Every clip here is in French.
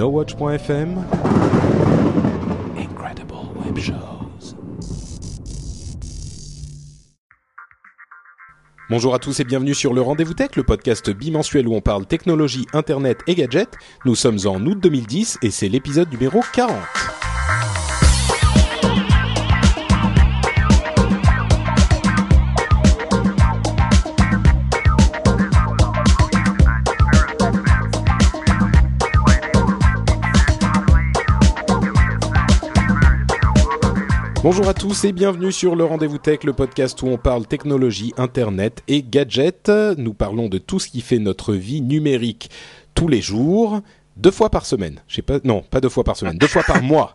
NoWatch.fm Incredible Web Shows. Bonjour à tous et bienvenue sur le Rendez-vous Tech, le podcast bimensuel où on parle technologie, internet et gadgets. Nous sommes en août 2010 et c'est l'épisode numéro 40. Bonjour à tous et bienvenue sur le Rendez-vous Tech, le podcast où on parle technologie, internet et gadgets. Nous parlons de tout ce qui fait notre vie numérique tous les jours, deux fois par semaine. Je sais pas, non, pas deux fois par semaine, deux fois par mois.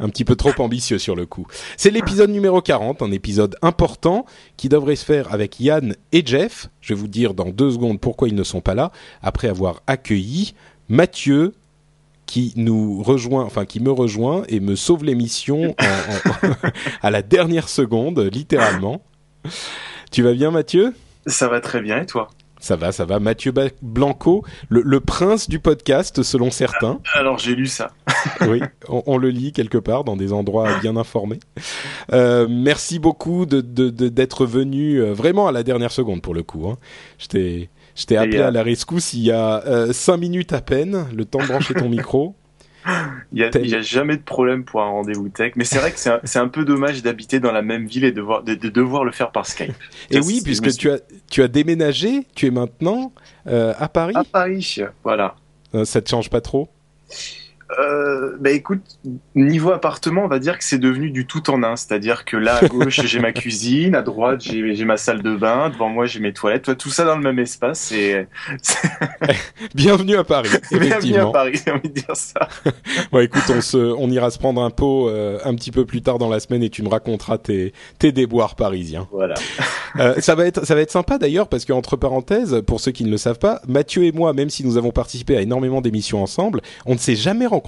Un petit peu trop ambitieux sur le coup. C'est l'épisode numéro 40, un épisode important qui devrait se faire avec Yann et Jeff. Je vais vous dire dans deux secondes pourquoi ils ne sont pas là, après avoir accueilli Mathieu, qui nous rejoint, enfin qui me rejoint et me sauve l'émission à la dernière seconde, littéralement. Tu vas bien, Mathieu? Ça va très bien et toi? Ça va, ça va. Mathieu Blanco, le, le prince du podcast, selon certains. Alors j'ai lu ça. oui, on, on le lit quelque part dans des endroits bien informés. Euh, merci beaucoup de de- de- d'être venu euh, vraiment à la dernière seconde pour le coup. Hein. Je t'ai je t'ai appelé euh, à la rescousse il y a euh, cinq minutes à peine, le temps de brancher ton micro. Il y a, jamais de problème pour un rendez-vous tech, mais c'est vrai que c'est un, peu dommage d'habiter dans la même ville et de, voir, de, de devoir le faire par Skype. Et Ça, oui, puisque as, tu as déménagé, tu es maintenant euh, à Paris. À Paris, voilà. Euh, ça te change pas trop? Euh, bah écoute, niveau appartement, on va dire que c'est devenu du tout en un. C'est-à-dire que là, à gauche, j'ai ma cuisine, à droite, j'ai ma salle de bain, devant moi, j'ai mes toilettes. Toi, tout ça dans le même espace. Et Bienvenue à Paris, bienvenue à. Paris, j'ai envie de dire ça. Bon, écoute, on, se, on ira se prendre un pot euh, un petit peu plus tard dans la semaine et tu me raconteras tes, tes déboires parisiens. Voilà. Euh, ça va être ça va être sympa d'ailleurs parce que entre parenthèses, pour ceux qui ne le savent pas, Mathieu et moi, même si nous avons participé à énormément d'émissions ensemble, on ne s'est jamais rencontrés.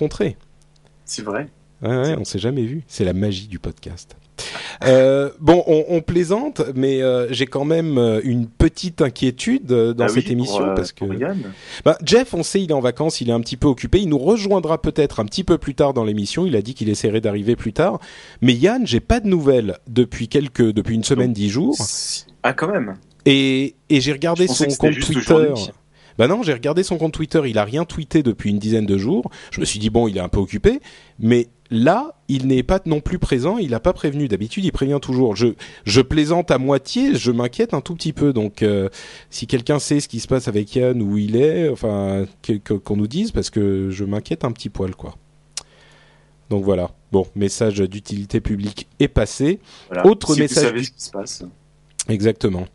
C'est vrai. Ouais, ouais, on s'est jamais vu. C'est la magie du podcast. Euh, bon, on, on plaisante, mais euh, j'ai quand même euh, une petite inquiétude dans Ah cette oui, émission pour, parce que bah, Jeff, on sait, il est en vacances, il est un petit peu occupé. Il nous rejoindra peut-être un petit peu plus tard dans l'émission. Il a dit qu'il essaierait d'arriver plus tard. Mais Yann, j'ai pas de nouvelles depuis quelques, depuis une semaine, dix jours. Ah, quand même. Et, et j'ai regardé son compte Twitter. Bah non, j'ai regardé son compte Twitter. Il a rien tweeté depuis une dizaine de jours. Je me suis dit bon, il est un peu occupé. Mais là, il n'est pas non plus présent. Il n'a pas prévenu. D'habitude, il prévient toujours. Je, je plaisante à moitié. Je m'inquiète un tout petit peu. Donc, euh, si quelqu'un sait ce qui se passe avec Yann, où il est, enfin, qu'on nous dise, parce que je m'inquiète un petit poil, quoi. Donc voilà. Bon, message d'utilité publique est passé. Voilà. Autre si message Vous savez du- ce qui se passe. Exactement.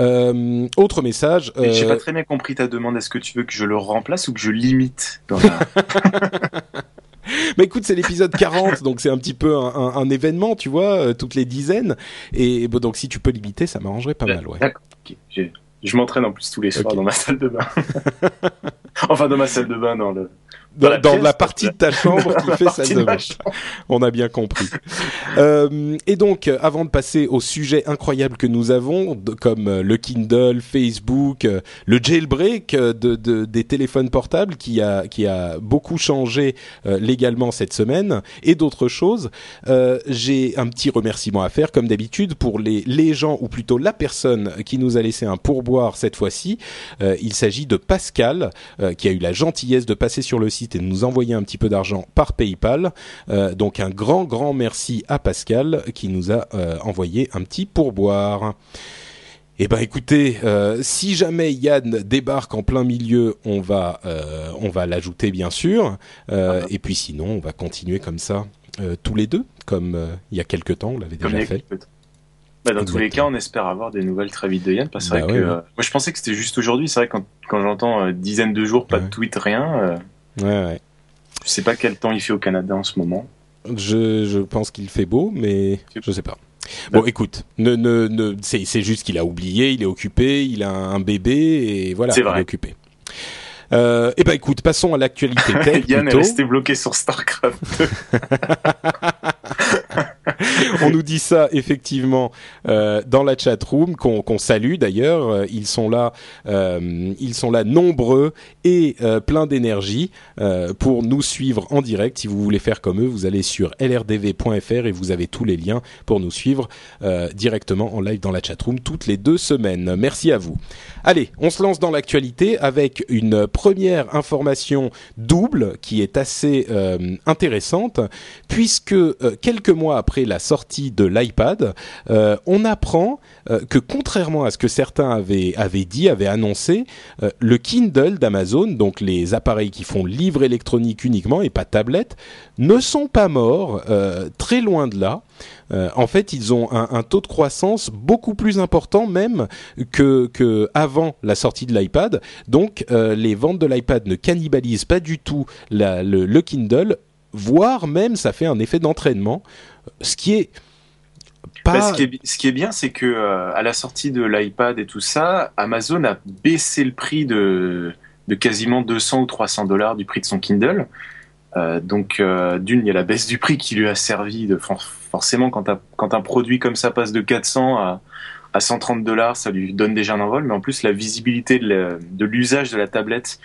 Euh, autre message. Mais J'ai euh, pas très bien compris ta demande. Est-ce que tu veux que je le remplace ou que je l'imite dans la... Mais écoute, c'est l'épisode 40, donc c'est un petit peu un, un- un événement, tu vois, euh, toutes les dizaines. Et bon, donc si tu peux l'imiter, ça m'arrangerait pas mal, ouais. D'accord. Je, m'entraîne en plus tous les soirs dans ma salle de bain. enfin, dans ma salle de bain, dans le. Dans, la dans pièce, la partie de ta chambre qui fait salle de bain. On a bien compris. Euh, et donc, euh, avant de passer au sujet incroyable que nous avons, de- comme euh, le Kindle, Facebook, euh, le jailbreak de, de- des téléphones portables qui a, qui a beaucoup changé euh, légalement cette semaine, et d'autres choses, j'ai un petit remerciement à faire, comme d'habitude, pour les, les gens, ou plutôt la personne qui nous a laissé un pourboire cette fois-ci. Il s'agit de Pascal, qui a eu la gentillesse de passer sur le site et de nous envoyer un petit peu d'argent par PayPal. Euh, donc un grand, grand merci à Pascal qui nous a euh, envoyé un petit pourboire. Eh ben écoutez, euh, si jamais Yann débarque en plein milieu, on va, on va l'ajouter bien sûr. Euh, Et puis sinon, on va continuer comme ça tous les deux, comme il y a quelques temps, on l'avait déjà fait. Bah, dans tous les cas, on espère avoir des nouvelles très vite de Yann, parce que Bah ouais, ouais. euh, moi je pensais que c'était juste aujourd'hui. C'est vrai quand, quand j'entends euh, dizaines de jours, pas Ouais. de tweet, rien. euh, Ouais, ouais. je sais pas quel temps il fait au Canada en ce moment. Je, je pense qu'il fait beau, mais je sais pas. Bon, écoute, ne, ne, ne, c'est, juste qu'il a oublié, il est occupé, il a un bébé et voilà, il est occupé. Euh, eh ben écoute, passons à l'actualité Yann est resté bloqué sur Starcraft. On nous dit ça effectivement euh, dans la chat room qu'on salue d'ailleurs. Euh, Ils sont là, euh, ils sont là nombreux et euh, plein d'énergie pour nous suivre en direct. Si vous voulez faire comme eux, vous allez sur lrdv.fr et vous avez tous les liens pour nous suivre directement en live dans la chat room toutes les deux semaines. Merci à vous. Allez, on se lance dans l'actualité avec une première information double qui est assez euh, intéressante puisque euh, quelques mois après la sortie de l'iPad, euh, on apprend que contrairement à ce que certains avaient, avaient dit, avaient annoncé, le Kindle d'Amazon, donc les appareils qui font livre électronique uniquement et pas tablette, ne sont pas morts, très loin de là. Euh, en fait, ils ont un, un taux de croissance beaucoup plus important même que, que avant la sortie de l'iPad. Donc, euh, les ventes de l'iPad ne cannibalisent pas du tout la- le, le Kindle, voire même ça fait un effet d'entraînement, ce qui est pas. Bah, ce, qui est, bi- ce qui est bien, c'est que euh, à la sortie de l'iPad et tout ça, Amazon a baissé le prix de, de quasiment 200 ou 300 dollars du prix de son Kindle. Euh, donc, euh, d'une, il y a la baisse du prix qui lui a servi de forcément quand, un- quand un produit comme ça passe de 400 à, à 130 dollars, ça lui donne déjà un envol. Mais en plus, la visibilité de l'usage de la tablette,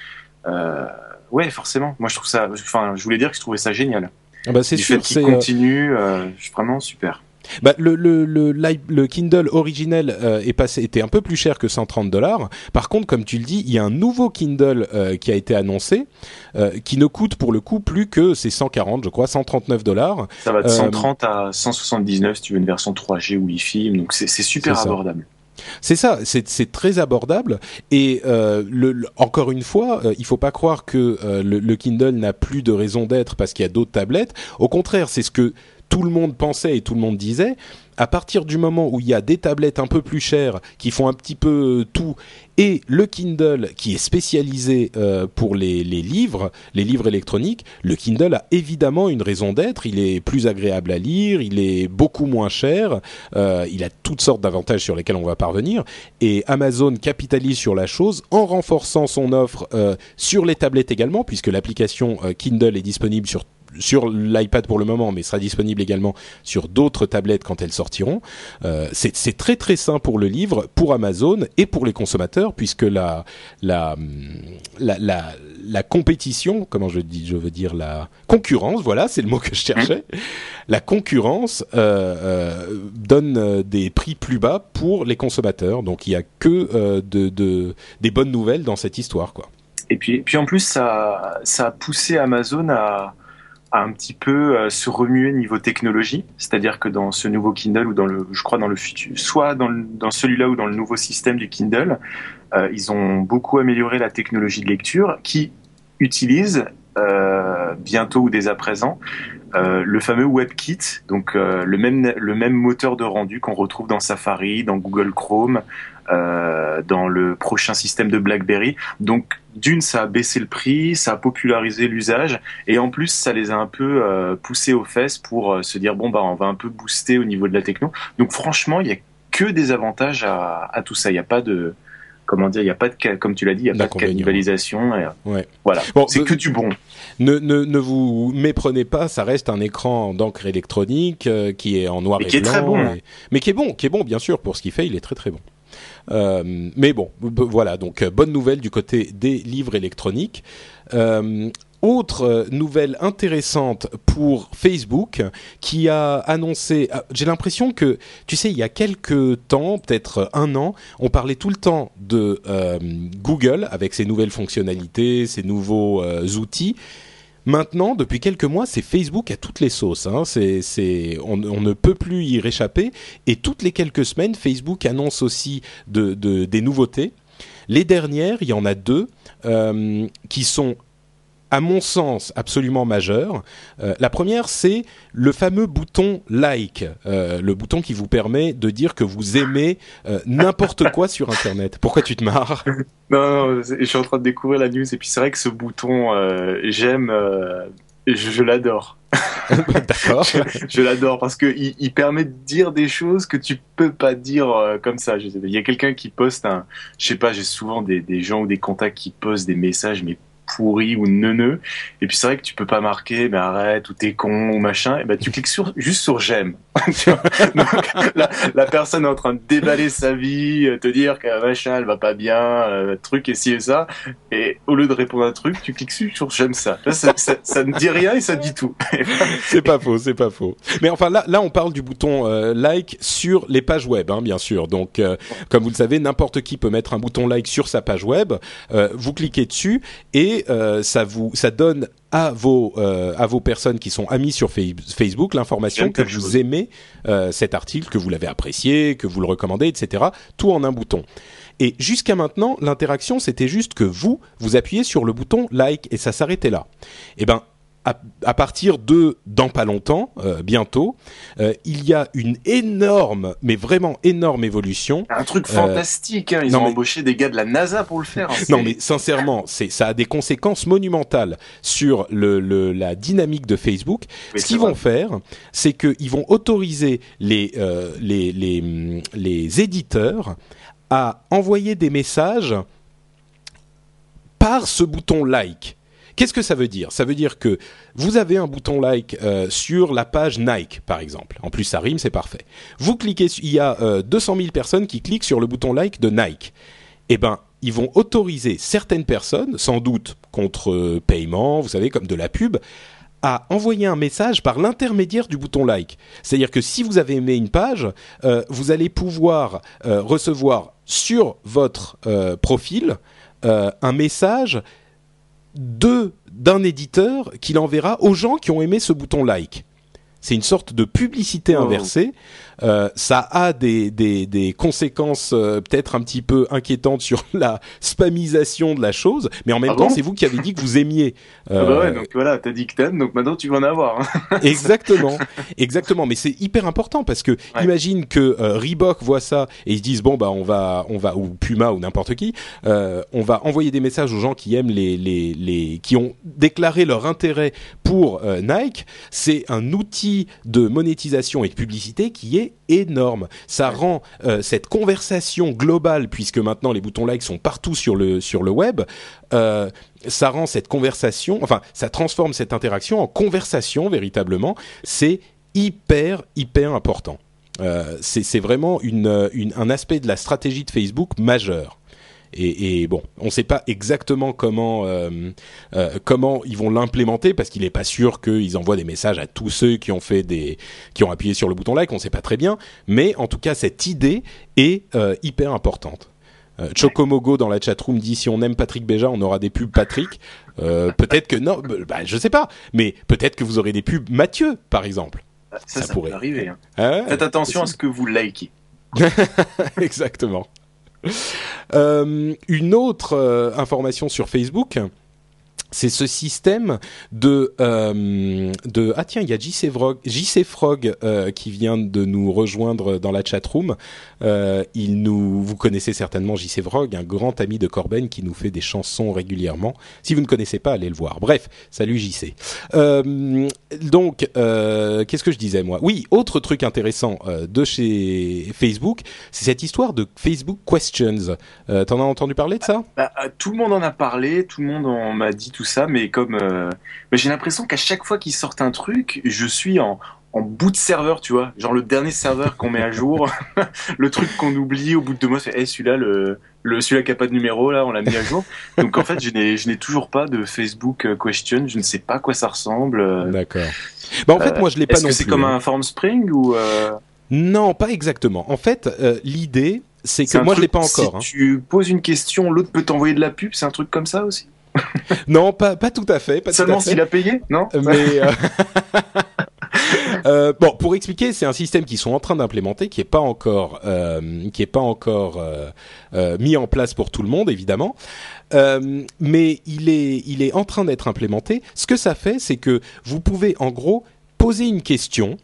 euh, ouais, forcément. Moi, je trouve ça. Enfin, je voulais dire que je trouvais ça génial. Ah bah, c'est Du sûr, fait qu'il euh, continue, euh, vraiment super. Bah, le, le, le, l'i- le Kindle originel euh, est passé, était un peu plus cher que 130 dollars. Par contre, comme tu le dis, il y a un nouveau Kindle euh, qui a été annoncé, euh, qui ne coûte pour le coup plus que c'est 140, je crois, 139 dollars. Ça va de Euh, 130 à 179 si tu veux une version 3G ou Wi-Fi, donc c'est super abordable. C'est ça, c'est c'est très abordable et euh, le, le- encore une fois, euh, il faut pas croire que euh, le, le Kindle n'a plus de raison d'être parce qu'il y a d'autres tablettes. Au contraire, c'est ce que tout le monde pensait et tout le monde disait. À partir du moment où il y a des tablettes un peu plus chères qui font un petit peu euh, tout et le Kindle qui est spécialisé euh, pour les, livres, les livres électroniques, le Kindle a évidemment une raison d'être. Il est plus agréable à lire, il est beaucoup moins cher, euh, il a toutes sortes d'avantages sur lesquels on va parvenir. Et Amazon capitalise sur la chose en renforçant son offre sur les tablettes également, puisque l'application Kindle est disponible sur sur l'iPad pour le moment, mais sera disponible également sur d'autres tablettes quand elles sortiront. Euh, c'est très très sain pour le livre, pour Amazon et pour les consommateurs, puisque la la la la, la compétition, comment je dis, je veux dire la concurrence, voilà, c'est le mot que je cherchais. La concurrence euh, euh, donne euh, des prix plus bas pour les consommateurs, donc il y a que de, de des bonnes nouvelles dans cette histoire, quoi. Et puis, puis en plus, ça, ça a poussé Amazon à, un petit peu euh, se remuer niveau technologie. C'est-à-dire que dans ce nouveau Kindle ou dans le, je crois dans le futur, soit dans, celui-là ou dans le nouveau système du Kindle, euh, ils ont beaucoup amélioré la technologie de lecture qui utilise euh, bientôt ou dès à présent le fameux WebKit, donc le même le même moteur de rendu qu'on retrouve dans Safari, dans Google Chrome, euh, dans le prochain système de BlackBerry. Donc d'une, ça a baissé le prix, ça a popularisé l'usage, et en plus, ça les a un peu euh, poussés aux fesses pour euh, se dire bon bah on va un peu booster au niveau de la techno. Donc franchement, il y a que des avantages à, à tout ça. Il n'y a pas de comment dire, il y a pas de comme tu l'as dit, il y a pas de cannibalisation. Ouais. voilà, Bon, c'est que du bon. Ne, ne, ne vous méprenez pas, ça reste un écran d'encre électronique euh, qui est en noir Mais et qui est blanc. très bon. et- mais qui est bon, qui est bon bien sûr pour ce qu'il fait, il est très très bon. Euh, mais bon, voilà, donc euh, bonne nouvelle du côté des livres électroniques. Euh, autre nouvelle intéressante pour Facebook qui a annoncé, ah, j'ai l'impression que, tu sais, il y a quelques temps, peut-être un an, on parlait tout le temps de Google avec ses nouvelles fonctionnalités, ses nouveaux outils. Maintenant, depuis quelques mois, c'est Facebook à toutes les sauces. Hein. On, ne peut plus y réchapper. Et toutes les quelques semaines, Facebook annonce aussi de, de- des nouveautés. Les dernières, il y en a deux euh, qui sont à mon sens, absolument majeures. Euh, la première, c'est le fameux bouton like, euh, le bouton qui vous permet de dire que vous aimez euh, n'importe quoi sur Internet. Pourquoi tu te marres? Non, non, je suis en train de découvrir la news et puis c'est vrai que ce bouton, euh, j'aime, je, je l'adore. D'accord. je, je l'adore parce que il, il permet de dire des choses que tu peux pas dire euh, comme ça. Je. Il y a quelqu'un qui poste un, je sais pas, j'ai souvent des, des gens ou des contacts qui postent des messages mais pourris ou neuneux et puis c'est vrai que tu peux pas marquer mais arrête ou t'es con ou machin et ben tu cliques sur juste sur j'aime donc la, personne est en train de déballer sa vie euh, te dire que machin elle va pas bien euh, truc et ci et ça et au lieu de répondre à un truc tu cliques sur j'aime ça ça, ça, ne dit rien et ça dit tout c'est pas faux, c'est pas faux. Mais enfin là, là, on parle du bouton euh, like sur les pages web, hein, bien sûr. Donc, comme vous le savez, n'importe qui peut mettre un bouton like sur sa page web. Vous cliquez dessus et euh, ça vous, ça donne à vos euh, à vos personnes qui sont amies sur Fa- Facebook l'information que vous chose. aimez euh, cet article, que vous l'avez apprécié, que vous le recommandez, etc. Tout en un bouton. Et jusqu'à maintenant, l'interaction, c'était juste que vous, vous appuyez sur le bouton like et ça s'arrêtait là. Eh ben, à, à partir de dans pas longtemps, euh, bientôt, euh, il y a une énorme, mais vraiment énorme évolution. un truc Euh, fantastique hein. ils non, ont mais- embauché des gars de la NASA pour le faire hein. Non, mais sincèrement, c'est ça a des conséquences monumentales sur le, le- la dynamique de Facebook. Ce qu'ils vont faire, c'est qu'ils vont autoriser les, les, les, les éditeurs à envoyer des messages par ce bouton like. Qu'est-ce que ça veut dire? Ça veut dire que vous avez un bouton like euh, sur la page Nike, par exemple. En plus, ça rime, c'est parfait. Vous cliquez, il y a euh, 200 000 personnes qui cliquent sur le bouton like de Nike. Eh ben, ils vont autoriser certaines personnes, sans doute contre euh, paiement, vous savez, comme de la pub, à envoyer un message par l'intermédiaire du bouton like. C'est-à-dire que si vous avez aimé une page, euh, vous allez pouvoir recevoir sur votre profil un message de d'un éditeur qui l'enverra aux gens qui ont aimé ce bouton like. C'est une sorte de publicité Oh. inversée. Euh, ça a des, des, des conséquences euh, peut-être un petit peu inquiétantes sur la spamisation de la chose, mais en même Ah temps, bon c'est vous qui avez dit que vous aimiez. Ah bah Euh, ouais, donc voilà, t'as dit que t'aimes, donc maintenant tu vas en avoir. hein. Exactement, exactement. Mais c'est hyper important parce que imagine que euh, Reebok voit ça et ils se disent bon bah on va on va ou Puma ou n'importe qui, euh, on va envoyer des messages aux gens qui aiment les les les qui ont déclaré leur intérêt pour euh, Nike. C'est un outil de monétisation et de publicité qui est énorme. Ça rend euh, cette conversation globale puisque maintenant les boutons like sont partout sur le sur le web. Euh, ça rend cette conversation, enfin, ça transforme cette interaction en conversation véritablement. C'est hyper, hyper important. Euh, c'est c'est vraiment une, une- un aspect de la stratégie de Facebook majeur. Et, et bon, on ne sait pas exactement comment euh, euh, comment ils vont l'implémenter parce qu'il n'est pas sûr qu'ils envoient des messages à tous ceux qui ont fait des qui ont appuyé sur le bouton like. On ne sait pas très bien, mais en tout cas cette idée est euh, hyper importante. Euh, Chocomogo dans la chatroom dit si on aime Patrick Béja, on aura des pubs Patrick. Euh, peut-être que non, bah, bah, je sais pas, mais peut-être que vous aurez des pubs Mathieu, par exemple. Ça, Ça ça, pourrait. peut arriver. hein. Ah ouais, Faites attention à ce que vous likez. Exactement. Euh, une autre euh, information sur Facebook, c'est ce système de euh, de ah tiens il y a JC Frog, Frog euh, qui vient de nous rejoindre dans la chatroom. Euh, il nous vous connaissez certainement JC Frog, un grand ami de Corben qui nous fait des chansons régulièrement. Si vous ne connaissez pas, allez le voir. Bref, salut JC. Euh, donc qu'est-ce que je disais moi? Oui, autre truc intéressant de chez Facebook, c'est cette histoire de Facebook Questions. T'en as entendu parler de ça? Bah, tout le monde en a parlé, tout le monde en m'a dit tout ça, mais comme euh, mais j'ai l'impression qu'à chaque fois qu'ils sortent un truc, je suis en, en bout de serveur, tu vois, genre le dernier serveur qu'on met à jour, le truc qu'on oublie au bout de deux mois, c'est hey, celui-là, le, le celui-là qui a pas de numéro là, on l'a mis à jour. Donc en fait, je n'ai je n'ai toujours pas de Facebook euh, question, je ne sais pas à quoi ça ressemble. euh. D'accord. Bah en fait, Euh, moi je l'ai pas Est-ce non que c'est comme hein. un Formspring ou euh, Non, pas exactement. En fait, euh, l'idée, c'est que c'est moi je l'ai truc- pas encore. Si hein. tu poses une question, l'autre peut t'envoyer de la pub, c'est un truc comme ça aussi? Non, pas pas tout à fait. Pas Seulement s'il a payé, non Mais euh, euh, bon, pour expliquer, c'est un système qu'ils sont en train d'implémenter, qui est pas encore, euh, qui est pas encore euh, euh, mis en place pour tout le monde, évidemment. Euh, mais il est, il est en train d'être implémenté. Ce que ça fait, c'est que vous pouvez en gros poser une question.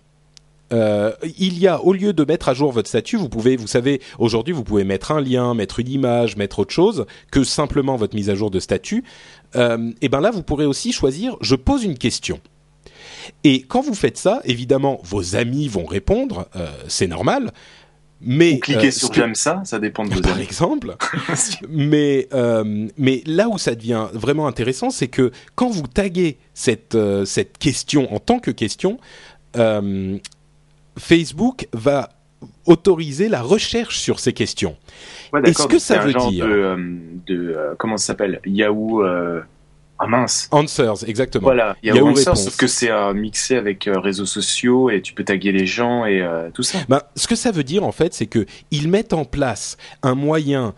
Euh, il y a, au lieu de mettre à jour votre statut, vous pouvez, vous savez, aujourd'hui, vous pouvez mettre un lien, mettre une image, mettre autre chose que simplement votre mise à jour de statut. Euh, et ben là, vous pourrez aussi choisir, je pose une question. Et quand vous faites ça, évidemment, vos amis vont répondre, euh, c'est normal. Mais Ou cliquez euh, sur j'aime ça, ça dépend de vos par amis. exemple. mais euh, mais là où ça devient vraiment intéressant, c'est que quand vous taguez cette cette question en tant que question, Facebook va autoriser la recherche sur ces questions. Ouais, Est-ce que ça veut dire- de, euh, de euh, comment ça s'appelle? Yahoo euh, ah mince Answers, exactement. voilà Yahoo Yahoo, Answers, sauf que c'est euh, mixé avec euh, réseaux sociaux et tu peux taguer les gens et euh, tout ça Ben, ce que ça veut dire en fait, c'est que ils mettent en place un moyen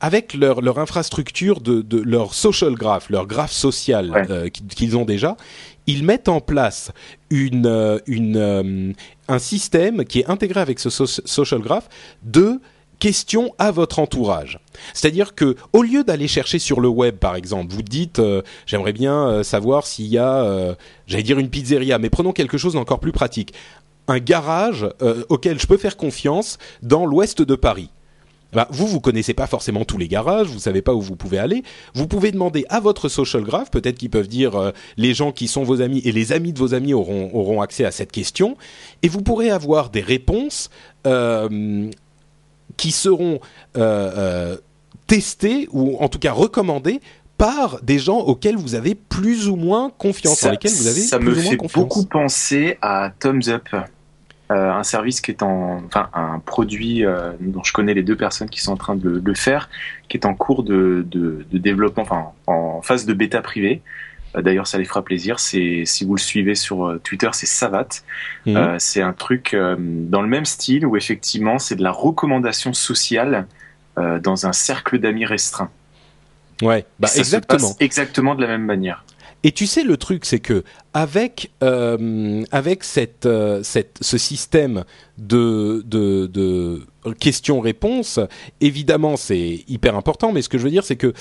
avec leur, leur infrastructure de, de leur social graph, leur graphe social Ouais. qu'ils ont déjà, ils mettent en place euh, euh, un système qui est intégré avec ce so- social graph de questions à votre entourage. C'est-à-dire que au lieu d'aller chercher sur le web, par exemple, vous dites euh, j'aimerais bien savoir s'il y a, j'allais dire une pizzeria, mais prenons quelque chose d'encore plus pratique, un garage auquel je peux faire confiance dans l'ouest de Paris. Bah, vous, vous connaissez pas forcément tous les garages, vous savez pas où vous pouvez aller. Vous pouvez demander à votre social graph, peut-être qu'ils peuvent dire euh, les gens qui sont vos amis et les amis de vos amis auront, auront accès à cette question, et vous pourrez avoir des réponses euh, qui seront euh, euh, testées ou en tout cas recommandées par des gens auxquels vous avez plus ou moins confiance, ça, en lesquels vous avez ça plus me ou moins fait confiance. beaucoup penser à Thumbs Up euh, un service qui est en enfin un produit euh, dont je connais les deux personnes qui sont en train de le, faire qui est en cours de, de, de développement enfin en phase de bêta privée Euh, D'ailleurs, ça les fera plaisir. C'est si vous le suivez sur Twitter, c'est Savat. Mhm. C'est un truc dans le même style où effectivement c'est de la recommandation sociale dans un cercle d'amis restreint. Ouais, bah exactement. exactement de la même manière. Et tu sais, le truc, c'est que avec euh, avec cette, euh, cette ce système de de, de questions-réponses, évidemment, c'est hyper important. Mais ce que je veux dire, c'est que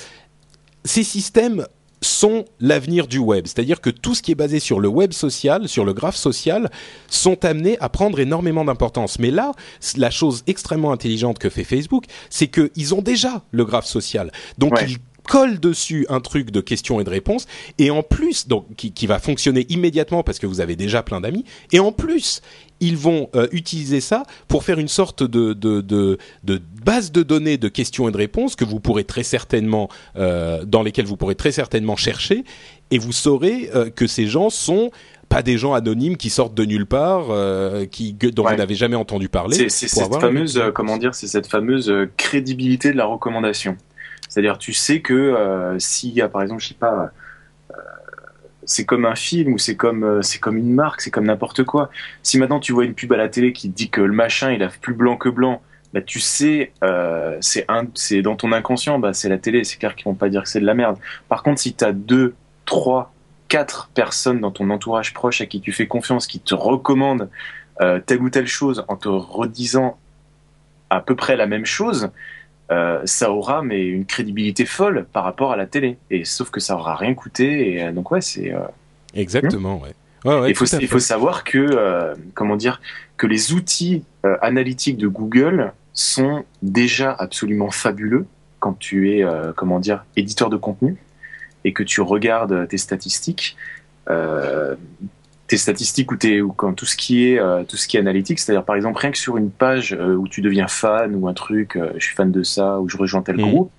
ces systèmes sont l'avenir du web. C'est-à-dire que tout ce qui est basé sur le web social, sur le graphe social, sont amenés à prendre énormément d'importance. Mais là, la chose extrêmement intelligente que fait Facebook, c'est qu'ils ont déjà le graphe social. Donc Ouais. ils collent dessus un truc de questions et de réponses, et en plus, donc qui, qui va fonctionner immédiatement parce que vous avez déjà plein d'amis, et en plus, ils vont euh, utiliser ça pour faire une sorte de, de, de, de base de données de questions et de réponses que vous pourrez très certainement, euh, dans lesquelles vous pourrez très certainement chercher, et vous saurez euh, que ces gens sont pas des gens anonymes qui sortent de nulle part, euh, qui, dont Ouais. vous n'avez jamais entendu parler. C'est cette fameuse, euh, comment dire, c'est cette fameuse crédibilité de la recommandation. C'est-à-dire, tu sais que euh, s'il par exemple, je sais pas, euh, c'est comme un film ou c'est comme euh, c'est comme une marque, c'est comme n'importe quoi. Si maintenant tu vois une pub à la télé qui te dit que le machin il a plus blanc que blanc, bah tu sais, euh, c'est un, c'est dans ton inconscient, bah c'est la télé, c'est clair qu'ils vont pas dire que c'est de la merde. Par contre, si t'as deux, trois, quatre personnes dans ton entourage proche à qui tu fais confiance, qui te recommandent telle ou telle chose en te redisant à peu près la même chose, euh, ça aura mais une crédibilité folle par rapport à la télé. Et sauf que ça aura rien coûté. Et euh, donc ouais, c'est. euh, Exactement, ouais. Ouais, ouais, il faut il savoir que comment dire que les outils analytiques de Google sont déjà absolument fabuleux quand tu es comment dire éditeur de contenu et que tu regardes tes statistiques. Euh, tes statistiques ou, tes, ou quand tout ce qui est euh, tout ce qui est analytique, c'est-à-dire par exemple rien que sur une page euh, où tu deviens fan ou un truc, euh, je suis fan de ça ou je rejoins tel Mhm. groupe,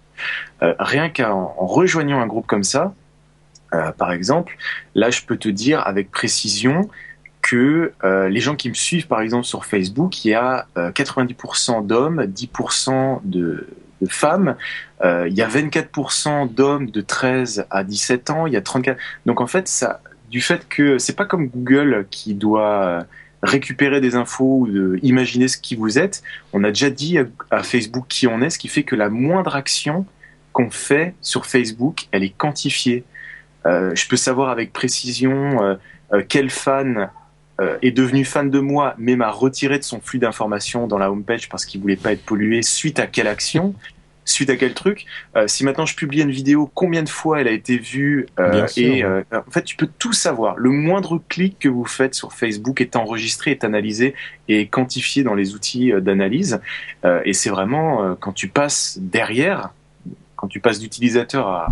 rien qu'en en rejoignant un groupe comme ça, par exemple, là je peux te dire avec précision que les gens qui me suivent par exemple sur Facebook, il y a euh, 90% d'hommes, 10% de, de femmes, il y a 24% d'hommes de 13 à 17 ans, il y a 34. Donc en fait, ça, du fait que c'est pas comme Google qui doit euh, récupérer des infos ou de imaginer ce qui vous êtes. On a déjà dit à, Facebook qui on est, ce qui fait que la moindre action qu'on fait sur Facebook, elle est quantifiée. Euh, je peux savoir avec précision euh, euh, quel fan euh, est devenu fan de moi, mais m'a retiré de son flux d'informations dans la homepage parce qu'il voulait pas être pollué suite à quelle action. Suite à quel truc. Euh, si maintenant je publie une vidéo, combien de fois elle a été vue euh, sûr, Et euh, en fait, tu peux tout savoir. Le moindre clic que vous faites sur Facebook est enregistré, est analysé et quantifié dans les outils euh, d'analyse. Euh, et c'est vraiment euh, quand tu passes derrière, quand tu passes d'utilisateur à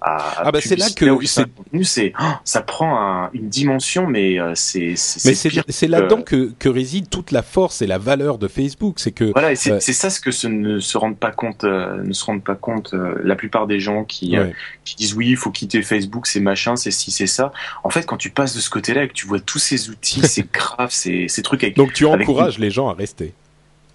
à Ah bah, c'est là que c'est c'est- oh, ça prend un- une dimension, mais euh, c'est Mais c'est là-dedans que, que réside toute la force et la valeur de Facebook. C'est que Voilà, et c'est Euh, c'est ça ce que ce ne se rendent pas compte, euh, ne se rendent pas compte la plupart des gens qui Ouais. qui disent oui, il faut quitter Facebook, c'est machin, c'est ci, c'est ça. En fait, quand tu passes de ce côté-là et que tu vois tous ces outils, c'est grave, ces ces trucs avec. donc tu avec- encourages les gens à rester.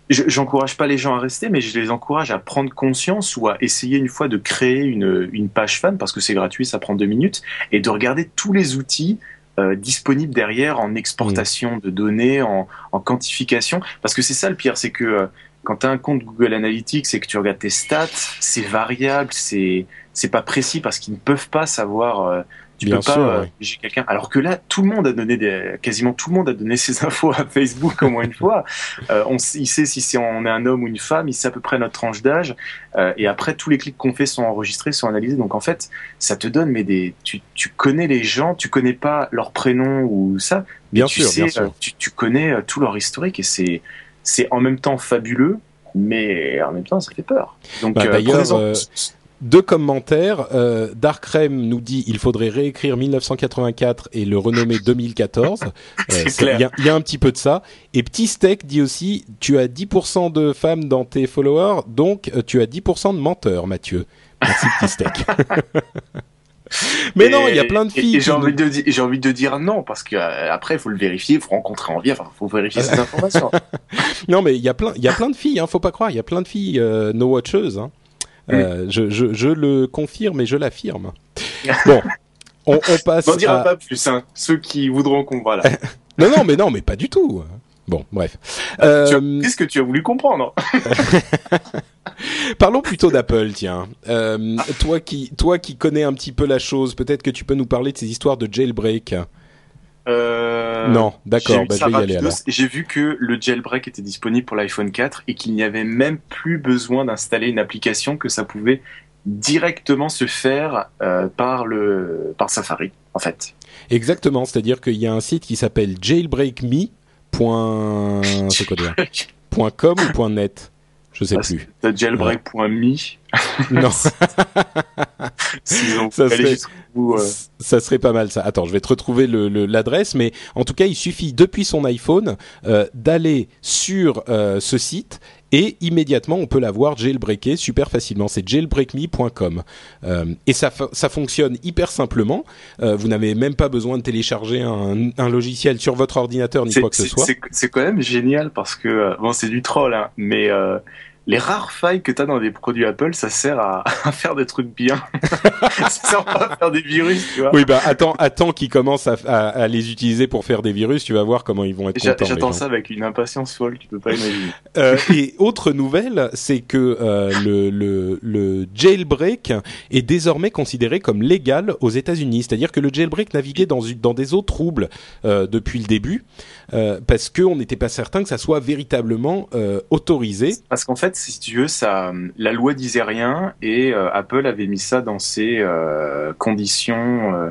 Je- J'encourage pas les gens à rester, mais je les encourage à prendre conscience ou à essayer une fois de créer une une page fan parce que c'est gratuit, ça prend deux minutes, et de regarder tous les outils. euh, disponibles derrière en exportation de données, en, en quantification, parce que c'est ça le pire, c'est que euh, quand tu as un compte Google Analytics et que tu regardes tes stats, c'est variable, c'est c'est pas précis parce qu'ils ne peuvent pas savoir. euh, tu Bien peux pas euh, ouais. juger quelqu'un. Alors que là, tout le monde a donné des, quasiment tout le monde a donné ses infos à Facebook au moins une fois. Euh, on, il sait si c'est on est un homme ou une femme, il sait à peu près notre tranche d'âge. Euh, et après, tous les clics qu'on fait sont enregistrés, sont analysés. Donc en fait, ça te donne mais des, tu, tu connais les gens, tu connais pas leur prénom ou ça, Bien tu sûr, sais, bien sûr. euh, tu, tu connais euh, tout leur historique et c'est c'est en même temps fabuleux, mais en même temps ça fait peur. Donc Bah, euh, d'ailleurs, euh, Deux commentaires. Euh, Darkrem nous dit il faudrait réécrire 1984 et le renommer 2014. Euh, C'est ça- clair. Il y, a- il y a un petit peu de ça. Et Petit Steak dit aussi tu as 10% de femmes dans tes followers, donc euh, tu as 10% de menteurs, Mathieu. Merci Petit Steak. Mais non, il y a plein de filles. Et, j'ai envie nous- de di- j'ai envie de dire non parce que euh, après il faut le vérifier, il faut rencontrer en vie, enfin faut vérifier ces informations. Non, mais il y a plein, il y a plein de filles. Hein, faut pas croire. Il y a plein de filles euh, no watcheuses. Hein. Euh, je, je, je le confirme et je l'affirme. Bon, on, on passe. N'en dira à- pas plus, hein. Ceux qui voudront qu'on voilà. Non, non, mais non, mais pas du tout. Bon, bref. Euh, compris ce que tu as voulu comprendre. parlons plutôt d'Apple, tiens. Euh, toi qui, toi qui connais un petit peu la chose, peut-être que tu peux nous parler de ces histoires de jailbreak. Euh, non, d'accord. Bah, je ça vais y aller rapidos alors. et J'ai vu que le jailbreak était disponible pour l'iPhone 4 et qu'il n'y avait même plus besoin d'installer une application, que ça pouvait directement se faire euh, par le par Safari en fait. Exactement. C'est-à-dire qu'il y a un site qui s'appelle jailbreakme. Point... C'est quoi dire Point .com ou point .net? Je sais Ah, plus. T'as jailbreak.me. Non. Ça serait- euh, Ça serait pas mal ça. Attends, je vais te retrouver le- le- l'adresse, mais en tout cas, il suffit depuis son iPhone euh, d'aller sur euh, ce site et immédiatement on peut l'avoir jailbreaké super facilement. C'est jailbreakme.com euh, et ça, ça fonctionne hyper simplement. Euh, vous n'avez même pas besoin de télécharger un, un logiciel sur votre ordinateur ni quoi que ce soit. C'est c'est quand même génial parce que euh, bon, c'est du troll, hein, mais euh, les rares failles que tu as dans des produits Apple, ça sert à, à faire des trucs bien. ça sert pas à faire des virus, tu vois. Oui, bah attends, attends qu'ils commencent à, à- à les utiliser pour faire des virus. Tu vas voir comment ils vont être contents. J'attends ça avec une impatience folle, tu peux pas imaginer. Euh, et autre nouvelle, c'est que euh, le, le, le jailbreak est désormais considéré comme légal aux États-Unis. C'est-à-dire que le jailbreak naviguait dans, des eaux troubles euh, depuis le début, parce qu'on n'était pas certain que ça soit véritablement autorisé. Parce qu'en fait, si tu veux, ça, la loi disait rien et euh, Apple avait mis ça dans ses euh, conditions. euh,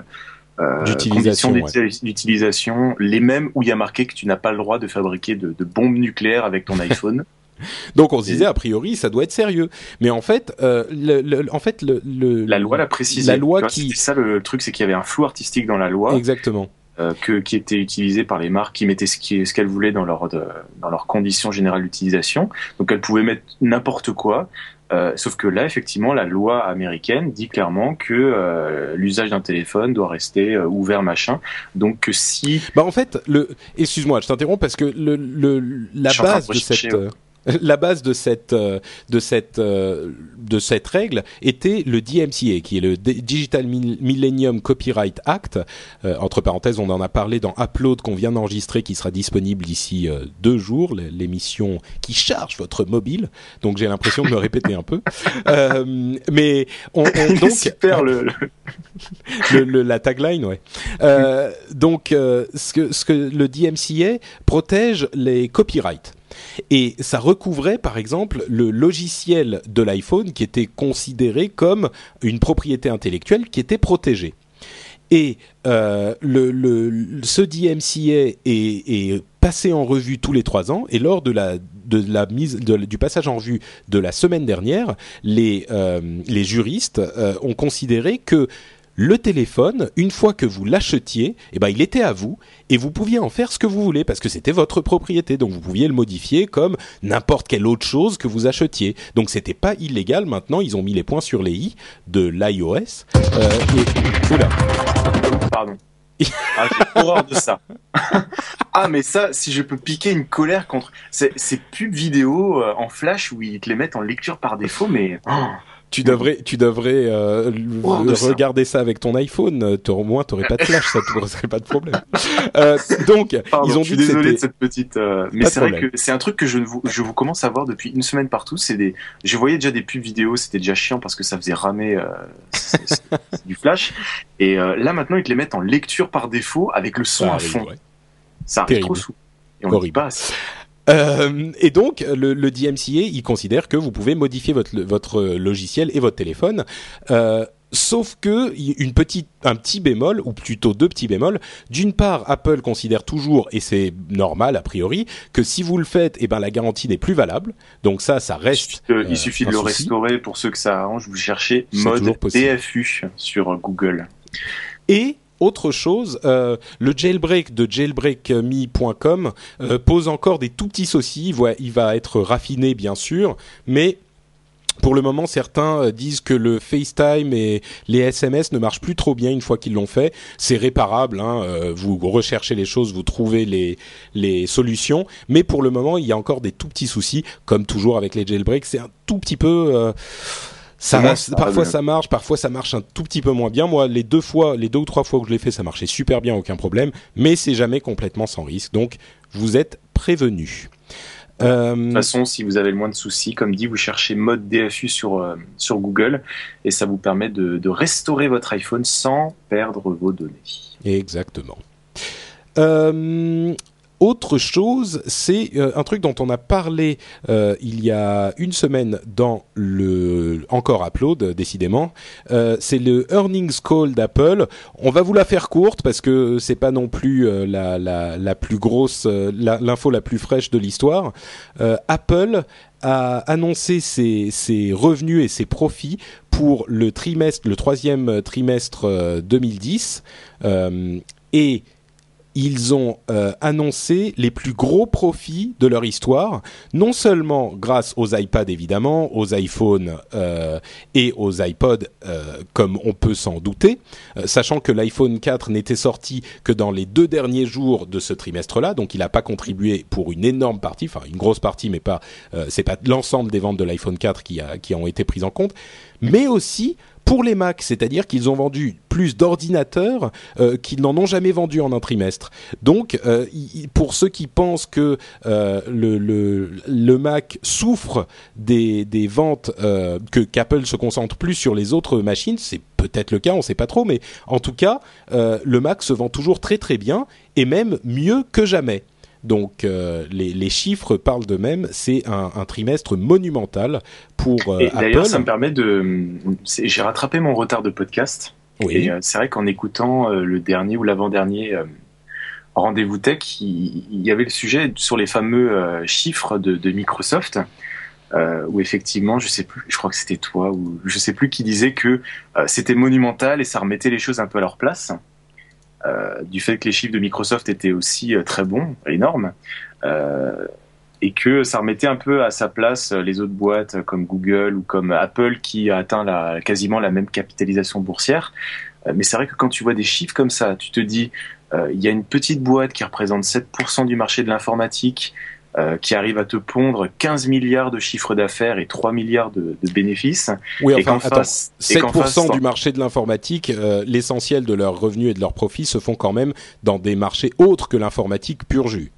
D'utilisation, les mêmes où il y a marqué que tu n'as pas le droit de fabriquer de, de bombes nucléaires avec ton iPhone. Donc on se disait a priori ça doit être sérieux. Mais en fait, euh, le, le- en fait le, le- La loi l'a précisé. La loi qui ça le truc, c'est qu'il y avait un flou artistique dans la loi exactement. Euh, que, qui était utilisé par les marques qui mettaient ce qu'elles voulaient dans leur de- dans leurs conditions générales d'utilisation. Donc elles pouvaient mettre n'importe quoi. Euh, sauf que là, effectivement, la loi américaine dit clairement que euh, l'usage d'un téléphone doit rester euh, ouvert, machin. Donc que si Bah en fait, le excuse-moi, je t'interromps parce que le, le la Je base de de cette euh, la base de cette euh, de cette euh, de cette règle était le DMCA qui est le Digital Mil- Millennium Copyright Act. Euh, entre parenthèses, on en a parlé dans Upload qu'on vient d'enregistrer qui sera disponible d'ici euh, deux jours, l'émission qui charge votre mobile. Donc j'ai l'impression de me répéter un peu. Euh, mais on, on donc super le, le- le, la tagline, ouais. Donc, ce que ce que le DMCA protège les copyrights. Et ça recouvrait, par exemple, le logiciel de l'iPhone qui était considéré comme une propriété intellectuelle qui était protégée. Et euh, le, ce DMCA est, passé en revue tous les trois ans. Et lors de la, de la mise du passage en revue de la semaine dernière, les, euh, les juristes euh, ont considéré que le téléphone, une fois que vous l'achetiez, eh ben, il était à vous et vous pouviez en faire ce que vous voulez parce que c'était votre propriété. Donc vous pouviez le modifier comme n'importe quelle autre chose que vous achetiez. Donc c'était pas illégal. Maintenant, ils ont mis les points sur les i de l'iOS. Euh, et... Oula. Pardon. Ah, j'ai horreur de ça. ah, mais ça, si je peux piquer une colère contre ces, ces pubs vidéo euh, en flash où ils te les mettent en lecture par défaut, mais. Oh tu devrais, tu devrais euh, oh, regarder ça. avec ton iPhone. Au moins, t'aurais pas de flash, ça te poserait pas de problème. Euh, donc, Pardon, ils ont je suis désolé de cette petite. Euh, mais c'est vrai que c'est un truc que je vous, je vous commence à voir depuis une semaine partout. C'est des, je voyais déjà des pubs vidéo, c'était déjà chiant parce que ça faisait ramer euh, du flash. Et euh, là maintenant, ils te les mettent en lecture par défaut avec le son ça à fond. ouais. Ça arrive trop sous. Et on le dit pas. assez. Euh, et donc le, le, DMCA, il considère que vous pouvez modifier votre, votre logiciel et votre téléphone. Euh, Sauf que une petite, un petit bémol, ou plutôt deux petits bémols. D'une part, Apple considère toujours, et c'est normal a priori, que si vous le faites, eh ben la garantie n'est plus valable. Donc ça, ça reste. Il suffit, il suffit de le souci. restaurer pour ceux que ça arrange. Vous cherchez mode DFU sur Google. Et autre chose, euh, le jailbreak de jailbreakme.com euh, pose encore des tout petits soucis. Il va, être raffiné bien sûr, mais pour le moment, certains disent que le FaceTime et les SMS ne marchent plus trop bien une fois qu'ils l'ont fait. C'est réparable. Hein, vous recherchez les choses, vous trouvez les solutions. Mais pour le moment, il y a encore des tout petits soucis, comme toujours avec les jailbreaks. C'est un tout petit peu euh, ça, parfois ça marche, parfois ça marche un tout petit peu moins bien. Moi, les deux fois, les deux ou trois fois que je l'ai fait, ça marchait super bien, aucun problème. Mais c'est jamais complètement sans risque. Donc, vous êtes prévenus. Euh... De toute façon, si vous avez le moins de soucis, comme dit, vous cherchez mode DFU sur euh, sur Google et ça vous permet de, de, restaurer votre iPhone sans perdre vos données. Exactement. Euh, autre chose, c'est euh, un truc dont on a parlé euh, il y a une semaine dans le encore Upload, décidément. Euh, c'est le earnings call d'Apple. On va vous la faire courte parce que c'est pas non plus la, la, plus grosse, l'info la, la, plus fraîche de l'histoire. Apple a annoncé ses, ses, revenus et ses profits pour le trimestre, le troisième trimestre 2010 et ils ont euh, annoncé les plus gros profits de leur histoire, non seulement grâce aux iPads évidemment, aux iPhones euh, et aux iPods, euh, comme on peut s'en douter, sachant que l'iPhone 4 n'était sorti que dans les deux derniers jours de ce trimestre-là, donc il n'a pas contribué pour une énorme partie, enfin une grosse partie, mais pas, c'est pas l'ensemble des ventes de l'iPhone 4 qui, a, qui ont été prises en compte, mais aussi pour les Mac, c'est-à-dire qu'ils ont vendu plus d'ordinateurs euh, qu'ils n'en ont jamais vendu en un trimestre. Donc, euh, pour ceux qui pensent que euh, le, Mac souffre des, ventes, que qu'Apple se concentre plus sur les autres machines, c'est peut-être le cas, on ne sait pas trop, mais en tout cas, le Mac se vend toujours très très bien et même mieux que jamais. Donc euh, les, les, chiffres parlent d'eux-mêmes. C'est un, un, trimestre monumental pour euh. D'ailleurs, ça me permet de. J'ai rattrapé mon retard de podcast. Oui. Et euh, c'est vrai qu'en écoutant euh, le dernier ou l'avant-dernier rendez-vous tech, il, il, y avait le sujet sur les fameux chiffres de, de Microsoft. Euh, où effectivement, je sais plus, je crois que c'était toi ou je sais plus qui disait que euh, c'était monumental et ça remettait les choses un peu à leur place. Euh, du fait que les chiffres de Microsoft étaient aussi euh, très bons, énormes, euh, et que ça remettait un peu à sa place les autres boîtes comme Google ou comme Apple qui a atteint la, quasiment la même capitalisation boursière. mais c'est vrai que quand tu vois des chiffres comme ça, tu te dis, il y a une petite boîte qui représente 7% du marché de l'informatique, euh, qui arrive à te pondre 15 milliards de chiffre d'affaires et 3 milliards de, de bénéfices. Oui, enfin, et attends, face, 7% face, du marché de l'informatique, euh, l'essentiel de leurs revenus et de leurs profits se font quand même dans des marchés autres que l'informatique pur jus.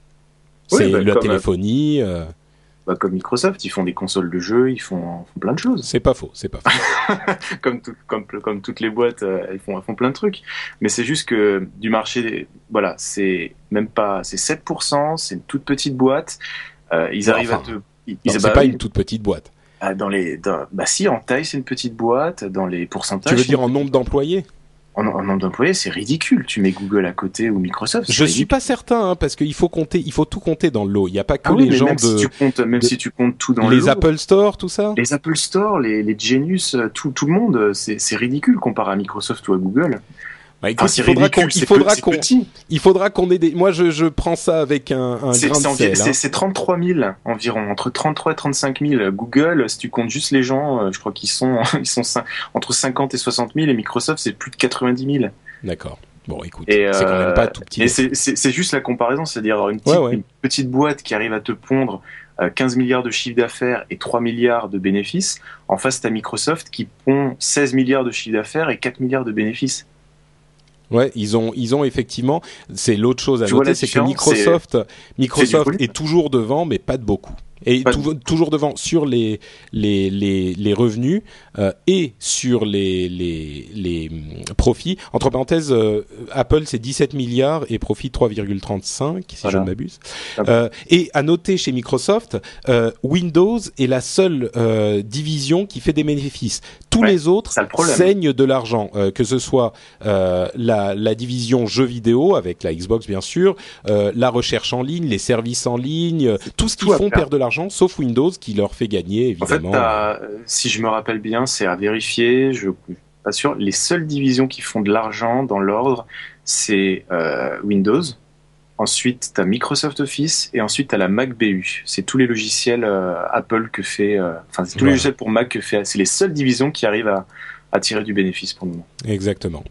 C'est bah, la téléphonie. Euh... Bah, comme Microsoft, ils font des consoles de jeux, ils font, font plein de choses. C'est pas faux, c'est pas faux. comme, tout, comme, comme toutes les boîtes, euh, elles, font, plein de trucs. Mais c'est juste que du marché, voilà, c'est même pas, c'est 7%, c'est une toute petite boîte. Euh, ils arrivent à te. Ils, c'est bah pas une toute petite boîte. ah, dans les, dans- bah si, en taille c'est une petite boîte. Dans les pourcentages. Tu veux dire en nombre d'employés? En, en nombre d'employés, c'est ridicule. Tu mets Google à côté ou Microsoft. Je suis ridicule. pas certain hein, parce qu'il faut compter, il faut tout compter dans le lot. Il n'y a pas que Ah oui, les mais gens même de si tu comptes, même de- si tu comptes tout dans le les Apple Store, tout ça. les Apple Store, les, les Genius, euh, tout, tout le monde, euh, c'est c'est ridicule comparé à Microsoft ou à Google. Bah, écoute, il faudra qu'on, il faudra qu'on, il faudra qu'on ait des. Moi, je, je prends ça avec un, un C'est grain de c'est envi- sel. c'est- hein. c'est 33 000 environ, entre 33 et 35 000. Google, si tu comptes juste les gens, euh, je crois qu'ils sont, ils sont entre 50 et 60 000, et Microsoft, c'est plus de 90 000. D'accord. Bon, écoute, Et, c'est quand euh, même pas tout petit. Et c'est- juste la comparaison, c'est-à-dire une petite, Ouais, ouais. une petite boîte qui arrive à te pondre euh, 15 milliards de chiffre d'affaires et 3 milliards de bénéfices. En face, t'as Microsoft qui pond 16 milliards de chiffre d'affaires et 4 milliards de bénéfices. Ouais, ils ont, ils ont effectivement. C'est l'autre chose à Tu noter, c'est que Microsoft, Microsoft est toujours devant, mais pas de beaucoup. Et toujours devant sur les les les, les revenus euh, et sur les les les hum, profits. Entre parenthèses, euh, Apple c'est 17 milliards et profit 3,35 si je ne m'abuse. Ah bon. Euh, et à noter chez Microsoft, Windows est la seule division qui fait des bénéfices. Tous Ouais, les autres le saignent de l'argent, euh, que ce soit euh, la, la division jeux vidéo avec la Xbox bien sûr, euh, la recherche en ligne, les services en ligne, tout ce qu'ils font perd de l'argent, sauf Windows qui leur fait gagner En fait, évidemment. t'as- euh, si je me rappelle bien, c'est à vérifier, je suis pas sûr. Les seules divisions qui font de l'argent dans l'ordre, c'est Windows. Ensuite, tu as Microsoft Office et ensuite tu as la Mac BU. C'est tous les logiciels euh, Apple que fait, euh, enfin c'est tous les logiciels pour Mac que fait. C'est les seules divisions qui arrivent à, à tirer du bénéfice pour le moment. Exactement.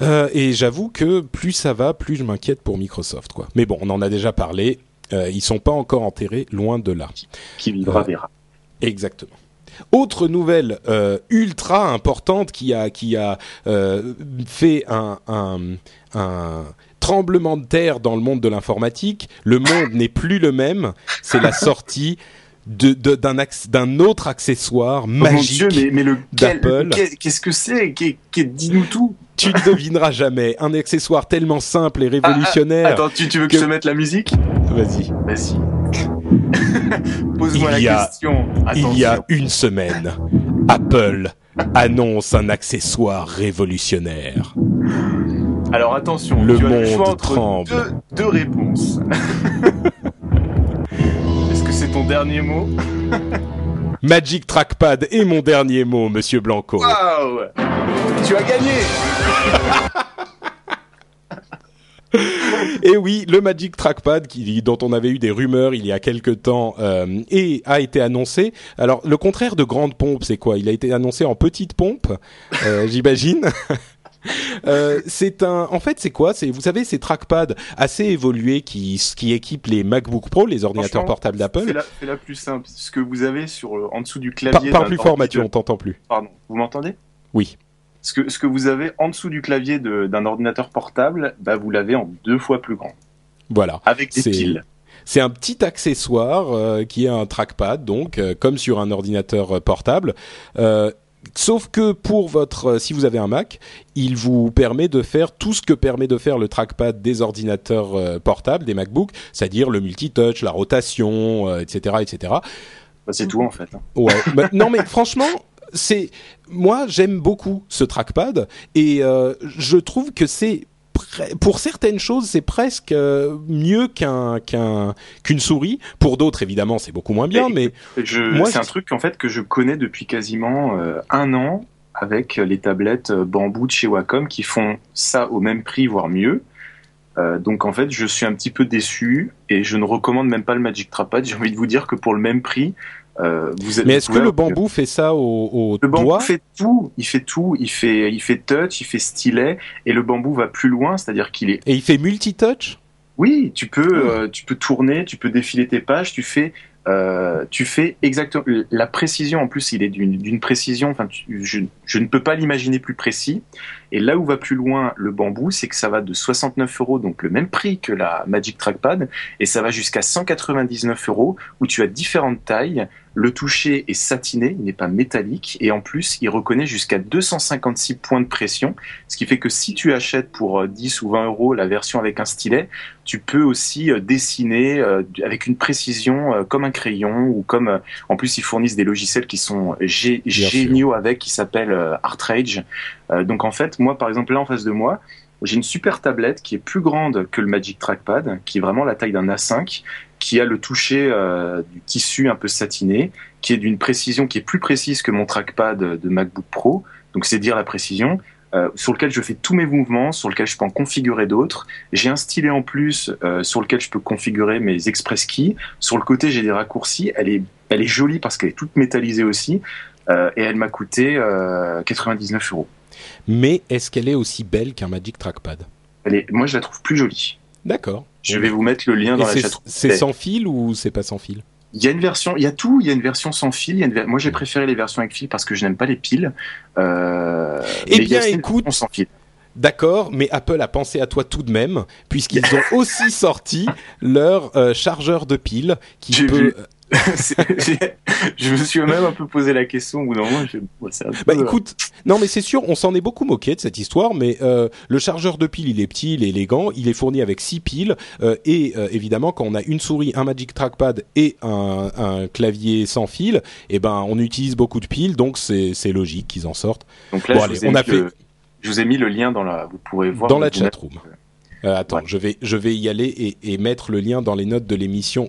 Euh, et j'avoue que plus ça va, plus je m'inquiète pour Microsoft quoi. Mais bon, on en a déjà parlé. Ils sont pas encore enterrés, loin de là. Qui vivra verra. Exactement. Autre nouvelle euh, ultra importante qui a qui a euh, fait un, un, un tremblement de terre dans le monde de l'informatique. Le monde n'est plus le même. C'est la sortie d'un autre accessoire Oh magique. Dieu, mais, mais le quel- d'Apple. Qu'est-ce que c'est? Qu'est- qu'est- Dis-nous tout. Tu ne devineras jamais. Un accessoire tellement simple et Ah, révolutionnaire. Attends, tu, tu veux que, que- je te mette la musique? Vas-y. Vas-y. Pose-moi la a- question. Il y a une semaine, Apple annonce un accessoire révolutionnaire. Alors attention, Le tu as le monde choix entre tremble. Deux, deux réponses. Est-ce que c'est ton dernier mot Magic Trackpad est mon dernier mot, Monsieur Blanco. Waouh Tu as gagné Et oui, le Magic Trackpad, qui, dont on avait eu des rumeurs il y a quelque temps, euh, et a été annoncé. Alors, le contraire de grande pompe, c'est quoi? Il a été annoncé en petite pompe, euh, j'imagine. Euh, c'est un, en fait, c'est quoi? C'est, vous savez, ces trackpads assez évolués qui, qui équipent les MacBook Pro, les ordinateurs portables d'Apple. la, fais la plus simple. Ce que vous avez sur le- en dessous du Par, clavier. parle d'un plus fort, Mathieu, on t'entend plus. Pardon, vous m'entendez? Oui. ce que, ce que vous avez en dessous du clavier d'un ordinateur portable, bah, vous l'avez en deux fois plus grand. Voilà. Avec des C'est- piles. C'est un petit accessoire euh, qui est un trackpad, donc euh, comme sur un ordinateur euh, portable. Sauf que pour votre, euh, si vous avez un Mac, il vous permet de faire tout ce que permet de faire le trackpad des ordinateurs euh, portables, des MacBooks, c'est-à-dire le multitouch, la rotation, euh, etc., etc. Bah, c'est tout en fait. hein. Ouais. Bah, non, mais franchement, c'est moi j'aime beaucoup ce trackpad et euh, je trouve que c'est pour certaines choses, c'est presque euh, mieux qu'un qu'un qu'une souris. Pour d'autres, évidemment, c'est beaucoup moins bien. Mais Je, c'est un truc en fait que je connais depuis quasiment euh, un an avec les tablettes euh, bambou de chez Wacom qui font ça au même prix, voire mieux. Euh, donc en fait, je suis un petit peu déçu et je ne recommande même pas le Magic Trackpad. J'ai envie de vous dire que pour le même prix, euh, vous êtes. mais est-ce que le bambou fait ça au, au Le bambou doigt fait tout, il fait tout, il fait, il fait touch, il fait stylet, et le bambou va plus loin, c'est-à-dire qu'il est et il fait multitouch? Oui, tu peux, Hmm. euh, tu peux tourner, tu peux défiler tes pages, tu fais, euh, tu fais exactement la précision. En plus, il est d'une précision. Enfin, je, je ne peux pas l'imaginer plus précis. Et là où va plus loin le bambou, c'est que ça va de 69 euros, donc le même prix que la Magic Trackpad, et ça va jusqu'à 199 euros, où tu as différentes tailles, Le toucher est satiné, il n'est pas métallique, et en plus, il reconnaît jusqu'à 256 points de pression, ce qui fait que si tu achètes pour 10 ou 20 euros la version avec un stylet, tu peux aussi dessiner avec une précision comme un crayon ou comme. En plus, ils fournissent des logiciels qui sont géniaux avec, qui s'appellent ArtRage. donc en fait, moi, par exemple, là en face de moi, j'ai une super tablette qui est plus grande que le Magic Trackpad, qui est vraiment la taille d'un A5, qui a le toucher euh, du tissu un peu satiné, qui est d'une précision qui est plus précise que mon trackpad de MacBook Pro. Donc c'est dire la précision. Euh, sur lequel je fais tous mes mouvements, sur lequel je peux en configurer d'autres. J'ai un stylet en plus euh, sur lequel je peux configurer mes express keys. Sur le côté, j'ai des raccourcis. Elle est, elle est jolie parce qu'elle est toute métallisée aussi. et elle m'a coûté 99 euros mais est-ce qu'elle est aussi belle qu'un Magic Trackpad? Elle est, Moi, je la trouve plus jolie. D'accord. Je vais vous mettre le lien dans la chat. C'est sans fil ou c'est pas sans fil? Il y a une version, il y a tout. Il y a une version sans fil. Il y a Moi, j'ai préféré les versions avec fil parce que je n'aime pas les piles. Euh... Eh bien, écoute, sans fil. D'accord, mais Apple a pensé à toi tout de même, puisqu'ils ont aussi sorti leur euh, chargeur de piles qui peut. je me suis même un peu posé la question au bout d'un moment. Bah écoute, non mais c'est sûr, on s'en est beaucoup moqué de cette histoire, mais euh, le chargeur de piles, il est petit, il est élégant, il est fourni avec six piles euh, et euh, évidemment quand on a une souris, un Magic Trackpad et un, un clavier sans fil, et eh ben on utilise beaucoup de piles, donc c'est logique qu'ils en sortent. Donc là, je, vous on a fait... je vous ai mis le lien dans la, vous pourrez voir dans la chatroom. Euh, attends, je vais je vais y aller et, et mettre le lien dans les notes de l'émission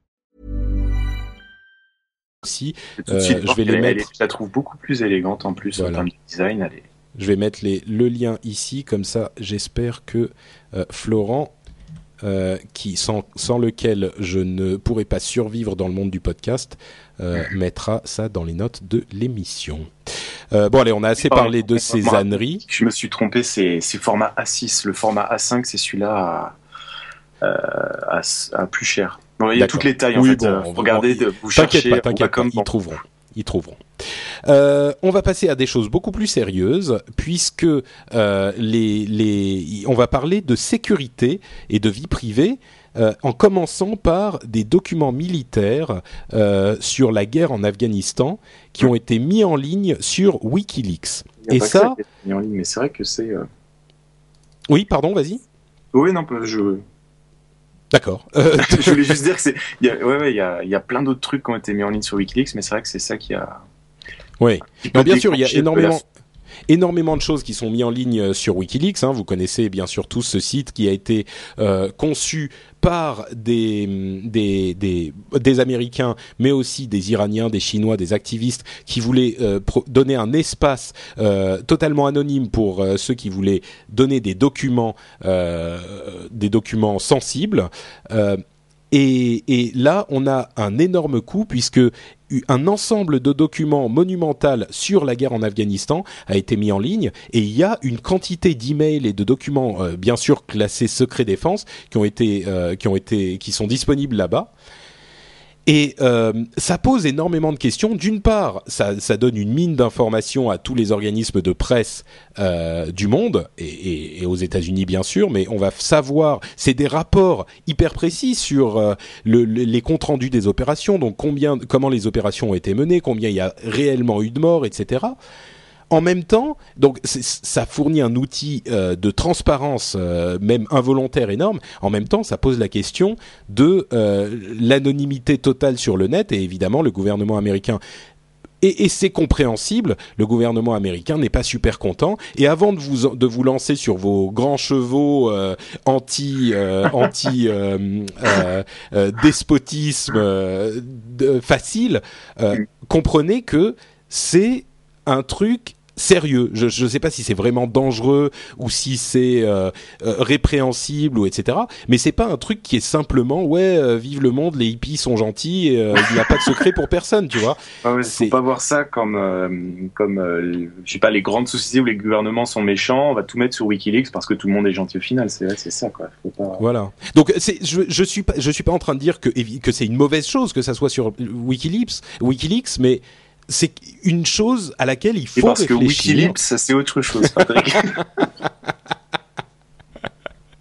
Aussi. Euh, je vais les mettre. je la trouve beaucoup plus élégante en plus en termes de design. Elle Je vais mettre les, le lien ici, comme ça j'espère que euh, Florent, euh, qui, sans, sans, lequel je ne pourrais pas survivre dans le monde du podcast, euh, mettra ça dans les notes de l'émission. Euh, bon allez, on a assez parlé de ces âneries. Je me suis trompé, c'est format A6. Le format A5, c'est celui-là à, à, à, plus cher il y a toutes les tailles en fait. Euh, regardez, vous cherchez. Pas, t'inquiète pas, ils trouveront. Ils trouveront. Euh, on va passer à des choses beaucoup plus sérieuses puisque euh, les, les, on va parler de sécurité et de vie privée. Euh, en commençant par des documents militaires sur la guerre en Afghanistan qui ont été mis en ligne sur WikiLeaks. Et ça, mis en ligne, mais c'est vrai que c'est. Oui, pardon, vas-y. Oui, non, je D'accord. je voulais juste dire que c'est, il y a, ouais, ouais, il y a, il y a plein d'autres trucs qui ont été mis en ligne sur WikiLeaks, mais c'est vrai que c'est ça qui a. Oui. Bien sûr, il y a énormément énormément de choses qui sont mises en ligne euh, sur WikiLeaks. Hein. Vous connaissez bien sûr tous ce site qui a été euh, conçu par des, des, Américains, mais aussi des Iraniens, des Chinois, des activistes qui voulaient euh, donner un espace totalement anonyme pour ceux qui voulaient donner des documents, des documents sensibles. Et, et, là, on a un énorme coup puisque un ensemble de documents monumental sur la guerre en Afghanistan a été mis en ligne et il y a une quantité d'emails et de documents euh, bien sûr classés secret défense qui ont été euh, qui ont été qui sont disponibles là-bas et euh, ça pose énormément de questions. D'une part, ça, ça, donne une mine d'informations à tous les organismes de presse euh, du monde et, aux États-Unis bien sûr, mais on va savoir. C'est des rapports hyper précis sur euh, le, les comptes rendus des opérations, donc combien, comment les opérations ont été menées, combien il y a réellement eu de morts, etc. en même temps, donc ça fournit un outil euh, de transparence, euh, même involontaire énorme. En même temps, ça pose la question de euh, l'anonymité totale sur le net. Et évidemment, le gouvernement américain et, et c'est compréhensible. Le gouvernement américain n'est pas super content. Et avant de vous de vous lancer sur vos grands chevaux euh, anti euh, anti euh, despotisme facile, comprenez que c'est un truc sérieux. Je ne sais pas si c'est vraiment dangereux ou si c'est euh, euh, répréhensible ou etc. Mais c'est pas un truc qui est simplement ouais euh, vive le monde, les hippies sont gentils, il n'y a pas de secret pour personne, tu vois. Ah ouais, faut pas voir ça comme comme je sais pas les grandes sociétés où les gouvernements sont méchants. On va tout mettre sur WikiLeaks parce que tout le monde est gentil au final. C'est c'est ça quoi. Faut pas... Voilà. Donc je je suis pas je suis pas en train de dire que que c'est une mauvaise chose que ça soit sur WikiLeaks WikiLeaks, mais c'est une chose à laquelle il faut parce réfléchir. Parce que Wikileaks, c'est autre chose, Patrick.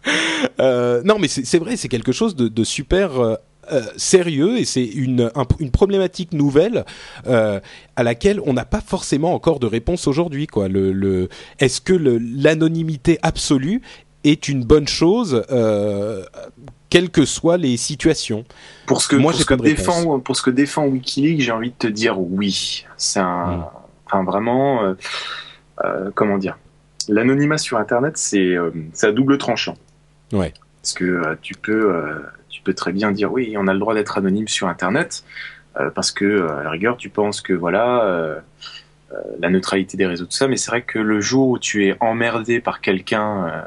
euh, non, mais c'est vrai, c'est quelque chose de, de super euh, euh, sérieux et c'est une, une problématique nouvelle euh, à laquelle on n'a pas forcément encore de réponse aujourd'hui. Quoi. Le, le, Est-ce que l'anonymité absolue est une bonne chose quelles que soient les situations. Pour ce que, Moi, pour ce que défend, pour ce que défend WikiLeaks, j'ai envie de te dire oui. C'est un, hmm. enfin vraiment, euh, euh, comment dire, l'anonymat sur Internet, c'est, euh, à double tranchant. Ouais. Parce que euh, tu peux, tu peux très bien dire oui, on a le droit d'être anonyme sur Internet, parce que à la rigueur, tu penses que voilà. la neutralité des réseaux, tout ça, mais c'est vrai que le jour où tu es emmerdé par quelqu'un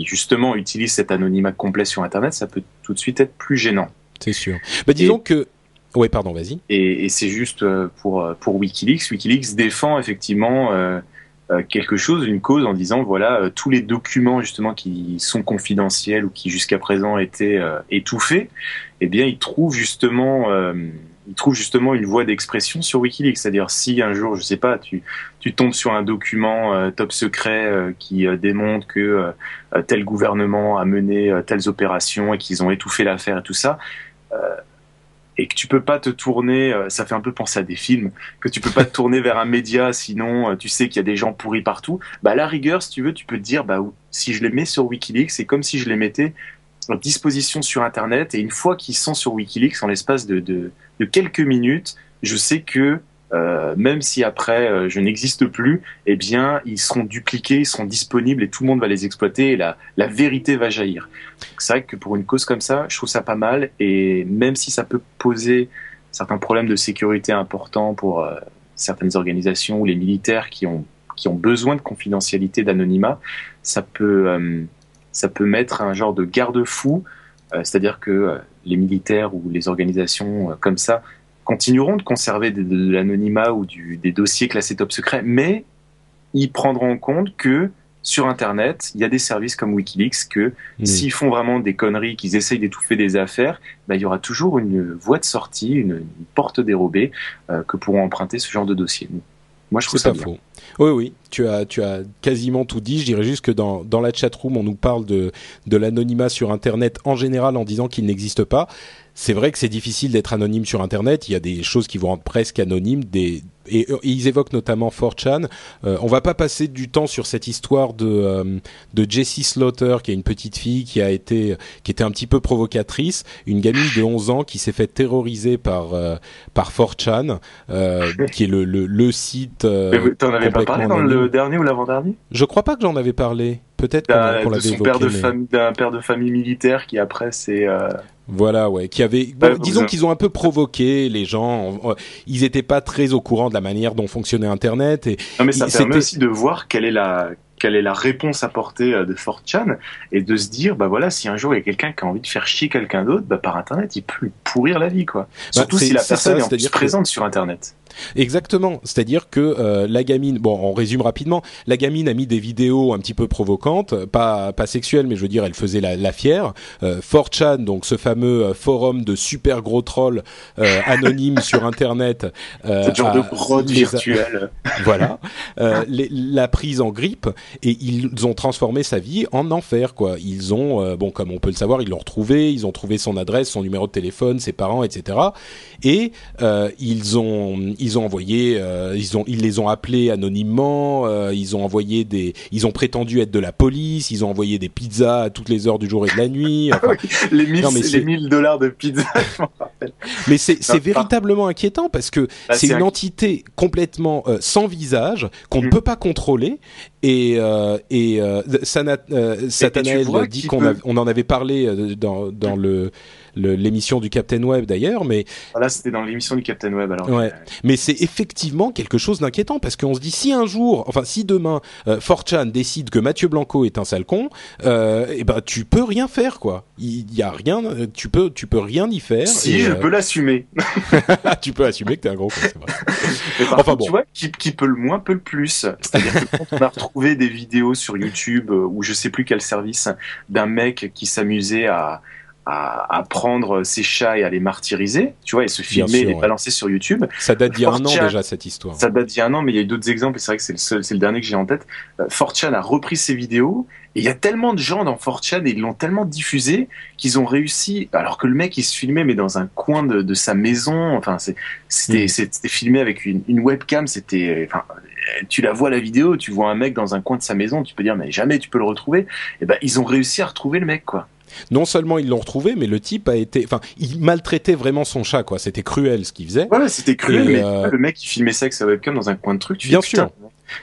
qui justement utilise cet anonymat complet sur Internet, ça peut tout de suite être plus gênant. C'est sûr. Bah, disons que oui, pardon, vas-y. Et, et c'est juste euh, pour euh, pour WikiLeaks. WikiLeaks défend effectivement euh, euh, quelque chose, une cause, en disant voilà tous les documents justement qui sont confidentiels ou qui jusqu'à présent étaient étouffés, eh bien ils trouvent justement il trouve justement une voie d'expression sur WikiLeaks. C'est-à-dire si un jour, je sais pas, tu, tu tombes sur un document euh, top secret euh, qui euh, démontre que tel gouvernement a mené telles opérations et qu'ils ont étouffé l'affaire et tout ça, et que tu peux pas te tourner, ça fait un peu penser à des films, que tu peux pas te tourner vers un média, sinon tu sais qu'il y a des gens pourris partout. Bah à la rigueur, si tu veux, tu peux te dire, bah si je les mets sur WikiLeaks, c'est comme si je les mettais à disposition sur Internet. Et une fois qu'ils sont sur WikiLeaks, en l'espace de, quelques minutes, je sais que euh, même si après euh, je n'existe plus, eh bien ils seront dupliqués, ils seront disponibles et tout le monde va les exploiter et la, la vérité va jaillir. C'est vrai que pour une cause comme ça, je trouve ça pas mal et même si ça peut poser certains problèmes de sécurité importants pour euh, certaines organisations ou les militaires qui ont qui ont besoin de confidentialité, d'anonymat, ça peut ça peut mettre un genre de garde-fou, c'est-à-dire que les militaires ou les organisations euh, comme ça continueront de conserver de, l'anonymat ou des dossiers classés top secret, mais ils prendront en compte que sur Internet, il y a des services comme Wikileaks que s'ils font vraiment des conneries, qu'ils essayent d'étouffer des affaires, bah, il y aura toujours une voie de sortie, une, porte dérobée euh, que pourront emprunter ce genre de dossier. Moi, je trouve ça faux. Oui, oui, tu as, tu as quasiment tout dit. Je dirais juste que dans, dans la room, on nous parle de, de l'anonymat sur Internet en général en disant qu'il n'existe pas. C'est vrai que c'est difficile d'être anonyme sur Internet. Il y a des choses qui vont rendre presque anonymes, des, et, ils évoquent notamment 4chan. Euh, on va pas passer du temps sur cette histoire de euh, de Jessie Slaughter, qui est une petite fille qui a été qui était un petit peu provocatrice, une gamine de 11 ans qui s'est fait terroriser par euh, par 4chan, euh, qui est le le, le site. Euh, T'en avais pas parlé dans le dernier ou l'avant-dernier? Je crois pas que j'en avais parlé. Peut-être qu'on l'avait évoqué. D'un père de famille militaire qui après c'est voilà, ouais, qui avait, disons qu'ils ont un peu provoqué les gens. Ils n'étaient pas très au courant de la manière dont fonctionnait Internet. Et non, mais ça permet aussi de voir quelle est la quelle est la réponse apportée euh, de 4chan et de se dire bah voilà si un jour il y a quelqu'un qui a envie de faire chier quelqu'un d'autre bah par internet il peut lui pourrir la vie quoi bah, surtout si la personne est, en plus présente sur internet Exactement, c'est-à-dire que euh, la gamine, bon, on résume rapidement, la gamine a mis des vidéos un petit peu provocantes, pas pas sexuelles, mais je veux dire, elle faisait la, la fière. Euh, 4chan, donc ce fameux euh, forum de super gros trolls euh, anonymes sur Internet, euh, genre de grotte virtuelle. voilà, la prise en grippe et ils ont transformé sa vie en enfer, quoi. Ils ont, bon, comme on peut le savoir, ils l'ont retrouvé, ils ont trouvé son adresse, son numéro de téléphone, ses parents, etc. Et ils ont ils ont envoyé, euh, ils ont, ils les ont appelés anonymement, euh, ils ont envoyé des, ils ont prétendu être de la police, ils ont envoyé des pizzas à toutes les heures du jour et de la nuit. Enfin, les 1000 Non, mais c'est- les 1000 dollars de pizza, je m'en rappelle. mais c'est c'est Enfin, véritablement inquiétant parce que Bah, c'est une inqui- entité complètement euh, sans visage qu'on ne Mm. peut pas contrôler et et Sana- Satanael dit qu'on peut- a- on en avait parlé dans dans le- l'émission du Captain Web d'ailleurs, mais Voilà, c'était dans l'émission du Captain Web. Alors, Ouais. Mais c'est effectivement quelque chose d'inquiétant parce qu'on se dit si un jour, enfin si demain, euh, 4chan décide que Mathieu Blanco est un sale con, euh, et ben tu peux rien faire quoi. Il y a rien, euh, tu peux tu peux rien y faire. si, et, je euh, peux l'assumer. tu peux assumer que t'es un gros con, c'est vrai. Mais par Enfin contre, bon. tu vois, qui, qui peut le moins peut le plus. C'est-à-dire que quand on a retrouvé des vidéos sur YouTube euh, ou je sais plus quel service d'un mec qui s'amusait à, à, à prendre ses chats et à les martyriser, tu vois, et se filmer et les ouais. balancer sur YouTube. Ça date d'il y a un an 4chan, déjà cette histoire. Ça date d'il y a un an, mais il y a eu d'autres exemples et c'est vrai que c'est le seul, c'est le dernier que j'ai en tête. Euh, 4chan a repris ces vidéos et il y a tellement de gens dans 4chan et ils l'ont tellement diffusé qu'ils ont réussi, alors que le mec il se filmait mais dans un coin de, de sa maison, enfin c'est- c'était filmé avec une, une webcam, c'était, enfin tu la vois la vidéo, tu vois un mec dans un coin de sa maison, tu peux dire mais jamais tu peux le retrouver. Et ben ils ont réussi à retrouver le mec quoi. Non seulement ils l'ont retrouvé, mais le type a été, enfin, il maltraitait vraiment son chat quoi. C'était cruel ce qu'il faisait. Voilà, c'était cruel, Et, mais euh, le mec il filmait ça avec sa webcam dans un coin de truc. Tu Bien putain,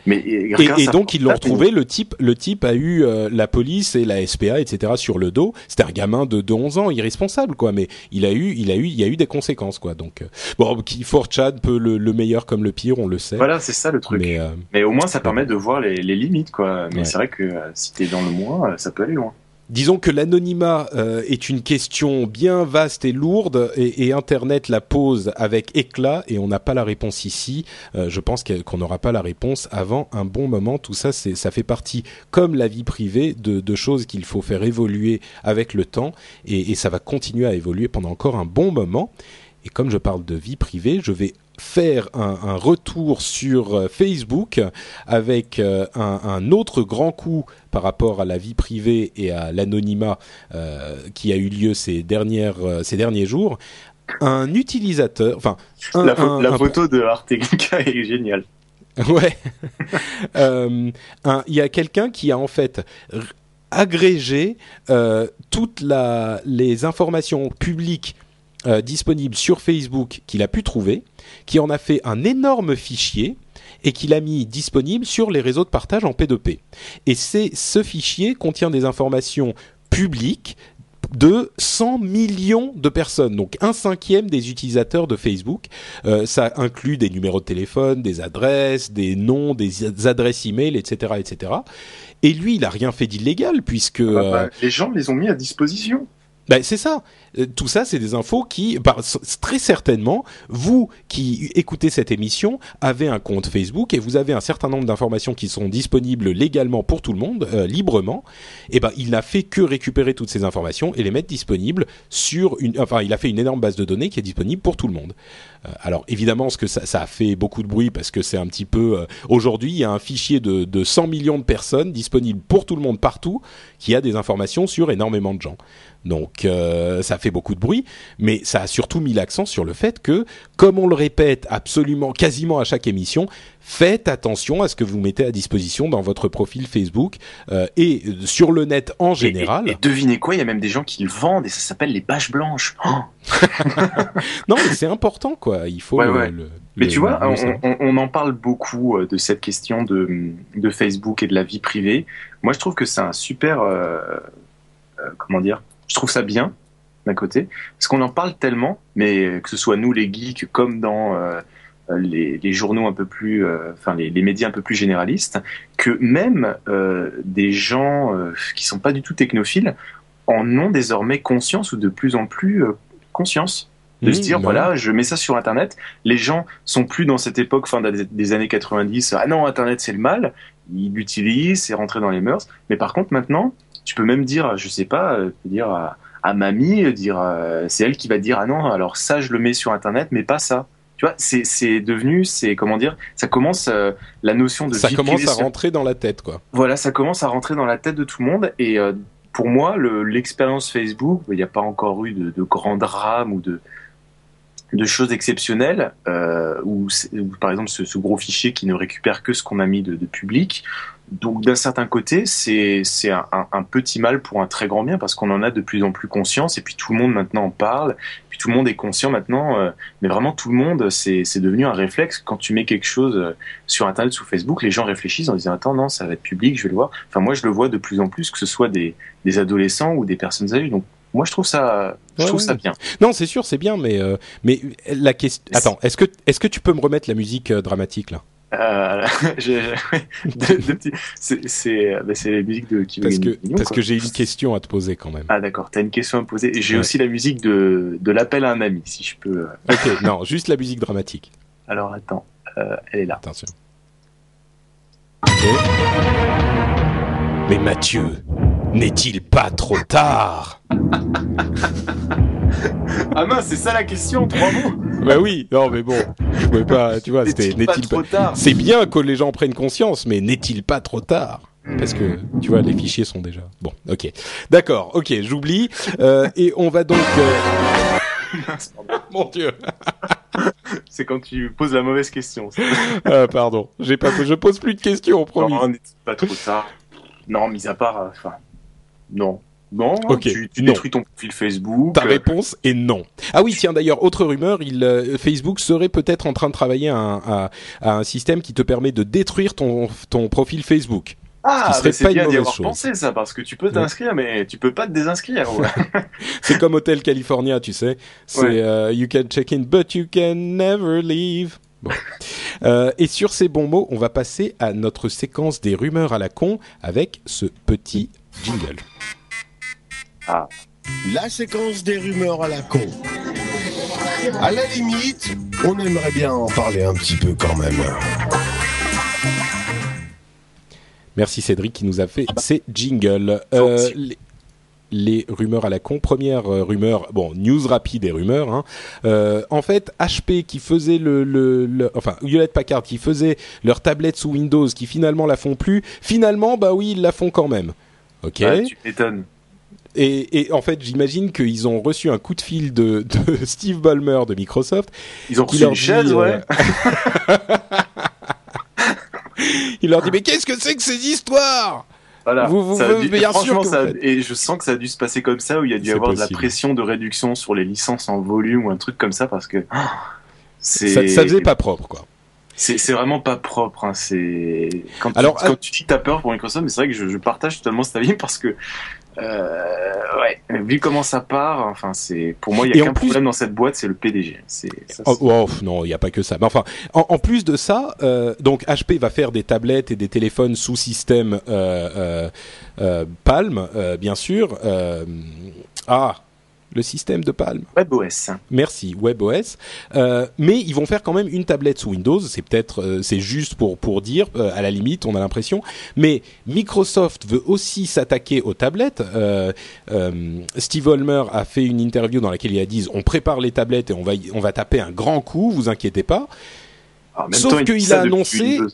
Mais et, donc ils l'ont retrouvé. Le type, le type a eu euh, la police et la SPA, etc. sur le dos. C'était un gamin de, de 11 ans, irresponsable, quoi. Mais il a eu, il a eu, il y a eu des conséquences, quoi. Donc euh, bon, qui Fort Chad peut le, le meilleur comme le pire, on le sait. Voilà, c'est ça le truc. Mais euh, Mais au moins, ça permet de voir les, les limites, quoi. Mais Ouais. c'est vrai que si t'es dans le moins, ça peut aller loin. Disons que l'anonymat euh, est une question bien vaste et lourde, et, et Internet la pose avec éclat, et on n'a pas la réponse ici. Euh, je pense qu'on n'aura pas la réponse avant un bon moment. Tout ça, ça fait partie, comme la vie privée, de, choses qu'il faut faire évoluer avec le temps, et ça va continuer à évoluer pendant encore un bon moment. Et comme je parle de vie privée, je vais faire un, un retour sur euh, Facebook avec euh, un, un autre grand coup par rapport à la vie privée et à l'anonymat euh, qui a eu lieu ces dernières ces derniers jours. Un utilisateur, enfin un- la, un- la un- photo de Artegica est géniale. Ouais. Euh, Il y a quelqu'un qui a en fait agrégé euh, toutes la, les informations publiques euh, disponibles sur Facebook qu'il a pu trouver, qui en a fait un énorme fichier et qu'il a mis disponible sur les réseaux de partage en P2P. Et c'est ce fichier contient des informations publiques de 100 millions de personnes, donc un cinquième des utilisateurs de Facebook. Euh, ça inclut des numéros de téléphone, des adresses, des noms, des adresses email, etc., etc. Et lui, il a rien fait d'illégal puisque Bah, euh, les gens les ont mis à disposition. Ben, c'est ça. Euh, Tout ça, c'est des infos qui, bah, très certainement, vous qui écoutez cette émission, avez un compte Facebook et vous avez un certain nombre d'informations qui sont disponibles légalement pour tout le monde, euh, librement. Et ben, il n'a fait que récupérer toutes ces informations et les mettre disponibles sur une, enfin, il a fait une énorme base de données qui est disponible pour tout le monde. Euh, alors, évidemment, ce que ça, ça a fait beaucoup de bruit parce que c'est un petit peu, euh, aujourd'hui, il y a un fichier de, de 100 millions de personnes disponible pour tout le monde partout qui a des informations sur énormément de gens. Donc euh, ça fait beaucoup de bruit, mais ça a surtout mis l'accent sur le fait que, comme on le répète absolument, quasiment à chaque émission, faites attention à ce que vous mettez à disposition dans votre profil Facebook euh, et euh, sur le net en général. Et, et devinez quoi, il y a même des gens qui le vendent et ça s'appelle les bâches blanches. Oh Non, mais c'est important, quoi. Il faut. Ouais, le- ouais. le- Mais le- tu vois, on, savoir. on- on en parle beaucoup de cette question de, de Facebook et de la vie privée. Moi, je trouve que c'est un super, euh, comment dire, je trouve ça bien d'un côté, parce qu'on en parle tellement, mais que ce soit nous les geeks comme dans euh, les, les journaux un peu plus, euh, enfin les, les médias un peu plus généralistes, que même euh, des gens euh, qui sont pas du tout technophiles en ont désormais conscience ou de plus en plus euh, conscience. De se Mmh, dire bah voilà je mets ça sur internet les gens sont plus dans cette époque fin des années 90 ah non internet c'est le mal ils l'utilisent c'est rentré dans les mœurs. Mais par contre maintenant tu peux même dire je sais pas euh, dire à, à mamie dire euh, c'est elle qui va dire ah non alors ça je le mets sur internet mais pas ça tu vois c'est c'est devenu c'est comment dire ça commence euh, la notion de Ça vie commence privée à rentrer dans la tête, quoi. voilà, ça commence à rentrer dans la tête de tout le monde. Et euh, pour moi, le- l'expérience Facebook, il n'y a pas encore eu de, de grands drames ou de de choses exceptionnelles, euh, ou par exemple ce, ce gros fichier qui ne récupère que ce qu'on a mis de, de public. Donc d'un certain côté, c'est c'est un, un- petit mal pour un très grand bien parce qu'on en a de plus en plus conscience et puis tout le monde maintenant en parle, puis tout le monde est conscient maintenant. euh, mais vraiment tout le monde, c'est c'est devenu un réflexe. Quand tu mets quelque chose euh, sur Internet, sous Facebook, les gens réfléchissent en disant attends non ça va être public, je vais le voir. Enfin moi je le vois de plus en plus que ce soit des des adolescents ou des personnes âgées. Donc moi je trouve ça je Ouais, trouve ouais. ça bien. Non, c'est sûr, c'est bien, mais euh, mais la question. Attends, est-ce que est-ce que tu peux me remettre la musique euh, dramatique là? Euh, c'est la musique de Parce que parce quoi. que j'ai une question à te poser quand même. Ah d'accord, t'as une question à me poser. J'ai Ouais. aussi la musique de, de l'appel à un ami, si je peux. euh. Ok, non, juste la musique dramatique. Alors attends, euh, elle est là. Attention. Mais Mathieu, n'est-il pas trop tard Ah mince, c'est ça la question, trois mots Bah oui, non mais bon, je pouvais pas, tu vois, c'était N'est-il pas trop tard C'est bien que les gens prennent conscience, mais n'est-il pas trop tard parce que tu vois les fichiers sont déjà bon ok d'accord ok j'oublie euh, et on va donc euh, mon dieu C'est quand tu poses la mauvaise question. ça. Ah, pardon j'ai pas je pose plus de questions promis Non, n'est-il pas trop tard Non, mis à part, euh, enfin, non. Non, Ok, tu, tu non. détruis ton profil Facebook. Ta euh, réponse est non. Ah oui, tiens d'ailleurs, autre rumeur, il, euh, Facebook serait peut-être en train de travailler à un, à- à un système qui te permet de détruire ton, ton profil Facebook. Ah, ce qui serait bah, c'est bien d'y avoir chose. pensé ça, parce que tu peux t'inscrire, mais tu peux pas te désinscrire. ouais. C'est comme Hotel California, tu sais. C'est Ouais. euh, You can check in, but you can never leave. Bon. Euh, et sur ces bons mots, on va passer à notre séquence des rumeurs à la con avec ce petit jingle. La séquence des rumeurs à la con. À la limite, on aimerait bien en parler un petit peu quand même. Merci Cédric qui nous a fait ces jingles. Euh, les, les rumeurs à la con. Première euh, rumeur, bon, news rapide et rumeurs. Hein. Euh, en fait, HP qui faisait le, le, le- enfin Hewlett Packard qui faisait leur tablette sous Windows, qui finalement la font plus. Finalement, bah oui, ils la font quand même. Ok. Ouais, tu m'étonnes. Et, et en fait, j'imagine qu'ils ont reçu un coup de fil de, de Steve Ballmer de Microsoft. Ils ont reçu leur une dit, chaise, ouais. euh, Il leur dit mais qu'est-ce que c'est que ces histoires? Voilà. Vous- vous- Ça a vous- dû- bien sûr franchement, que ça a- vous faites. et je sens que ça a dû se passer comme ça, où il y a dû C'est avoir de la pression de réduction sur les licences en volume ou un truc comme ça, parce que c'est ça, ça faisait pas propre quoi. C'est vraiment pas propre. Hein. C'est quand, tu, Alors, quand tu dis que t'as peur pour Microsoft, mais c'est vrai que je, je partage totalement cet avis parce que euh, ouais, vu comment ça part, enfin c'est pour moi il y a qu'un plus- problème dans cette boîte, c'est le PDG. Ça, Oh, oh, non, il n'y a pas que ça. Mais enfin, en, en plus de ça, euh, donc HP va faire des tablettes et des téléphones sous système euh, euh, Palm, bien sûr. Ah, le système de Palm. WebOS. Merci, WebOS. Euh, mais ils vont faire quand même une tablette sous Windows. C'est peut-être, euh, c'est juste pour pour dire, euh, à la limite, on a l'impression. Mais Microsoft veut aussi s'attaquer aux tablettes. Steve Ballmer a fait une interview dans laquelle il a dit on prépare les tablettes et on va on va taper un grand coup. Vous inquiétez pas. Alors, Sauf qu'il a annoncé- hein.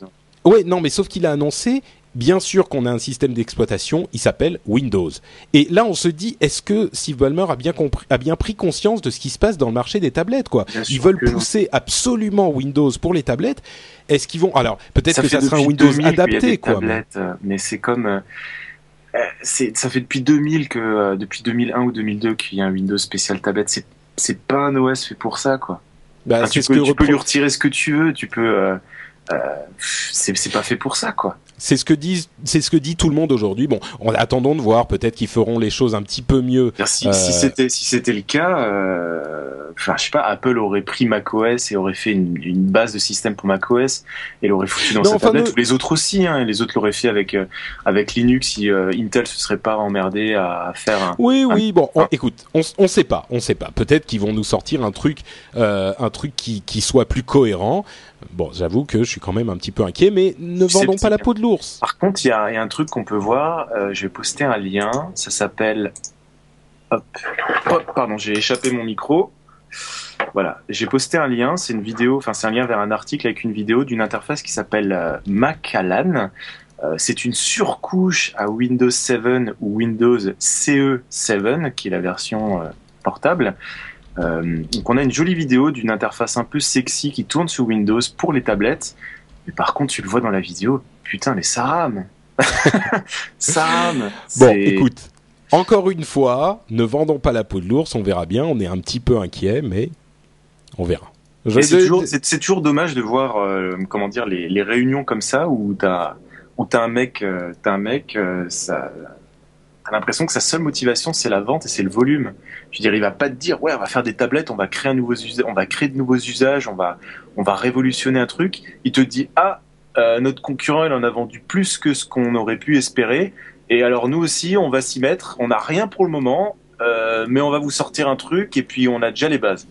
Ouais, non, mais sauf qu'il a annoncé, bien sûr qu'on a un système d'exploitation, il s'appelle Windows. Et là, on se dit, est-ce que Steve Ballmer a bien compris, a bien pris conscience de ce qui se passe dans le marché des tablettes, quoi? Bien Ils veulent non. pousser absolument Windows pour les tablettes. Est-ce qu'ils vont Alors, peut-être que ça sera un Windows 2000 qu'il y a adapté, des quoi. mais- tablettes, euh, mais c'est comme euh, euh, ça fait depuis 2000 que euh, depuis 2001 ou 2002 qu'il y a un Windows spécial tablette. C'est c'est pas un OS fait pour ça quoi. Bah, Enfin, tu peux, que tu peux lui retirer ce que tu veux, tu peux. euh, euh, c'est pas fait pour ça quoi. C'est ce que disent, c'est ce que dit tout le monde aujourd'hui. Bon, on attendons de voir. Peut-être qu'ils feront les choses un petit peu mieux. Si, Euh, si c'était si c'était le cas, euh, enfin je sais pas, Apple aurait pris macOS et aurait fait une, une base de système pour macOS et l'aurait foutu dans Non, sa enfin, tablette. les autres aussi, hein, les autres l'auraient fait avec euh, avec Linux. Si euh, Intel se serait pas emmerdé à faire un. Oui, oui. Bon, on- écoute, on, on sait pas, on sait pas. Peut-être qu'ils vont nous sortir un truc, euh, un truc qui, qui soit plus cohérent. Bon, j'avoue que je suis quand même un petit peu inquiet, mais ne vendons pas la peau de l'ours. Par contre, il y a, il y a un truc qu'on peut voir. euh, je vais poster un lien. Ça s'appelle. Hop. Hop, pardon, j'ai échappé mon micro. Voilà, j'ai posté un lien. C'est une vidéo. Enfin, c'est un lien vers un article avec une vidéo d'une interface qui s'appelle euh, Macallan. Euh, c'est une surcouche à Windows 7 ou Windows CE7, qui est la version euh, portable, Euh, donc on a une jolie vidéo d'une interface un peu sexy qui tourne sur Windows pour les tablettes. Mais par contre, tu le vois dans la vidéo, putain, mais ça rame. ça rame. Bon, écoute, encore une fois, ne vendons pas la peau de l'ours, on verra bien. On est un petit peu inquiet, mais on verra. C'est toujours, dommage de voir, euh, comment dire, les, les réunions comme ça où t'as, où un mec, euh, un mec, euh, ça, t'as l'impression que sa seule motivation c'est la vente et c'est le volume. Je veux dire, il va pas te dire, ouais, on va faire des tablettes, on va créer un nouveau on va créer de nouveaux usages, on va, on va révolutionner un truc. Il te dit, ah, euh, notre concurrent, il en a vendu plus que ce qu'on aurait pu espérer. Et alors nous aussi, on va s'y mettre. On n'a rien pour le moment, euh, mais on va vous sortir un truc et puis on a déjà les bases.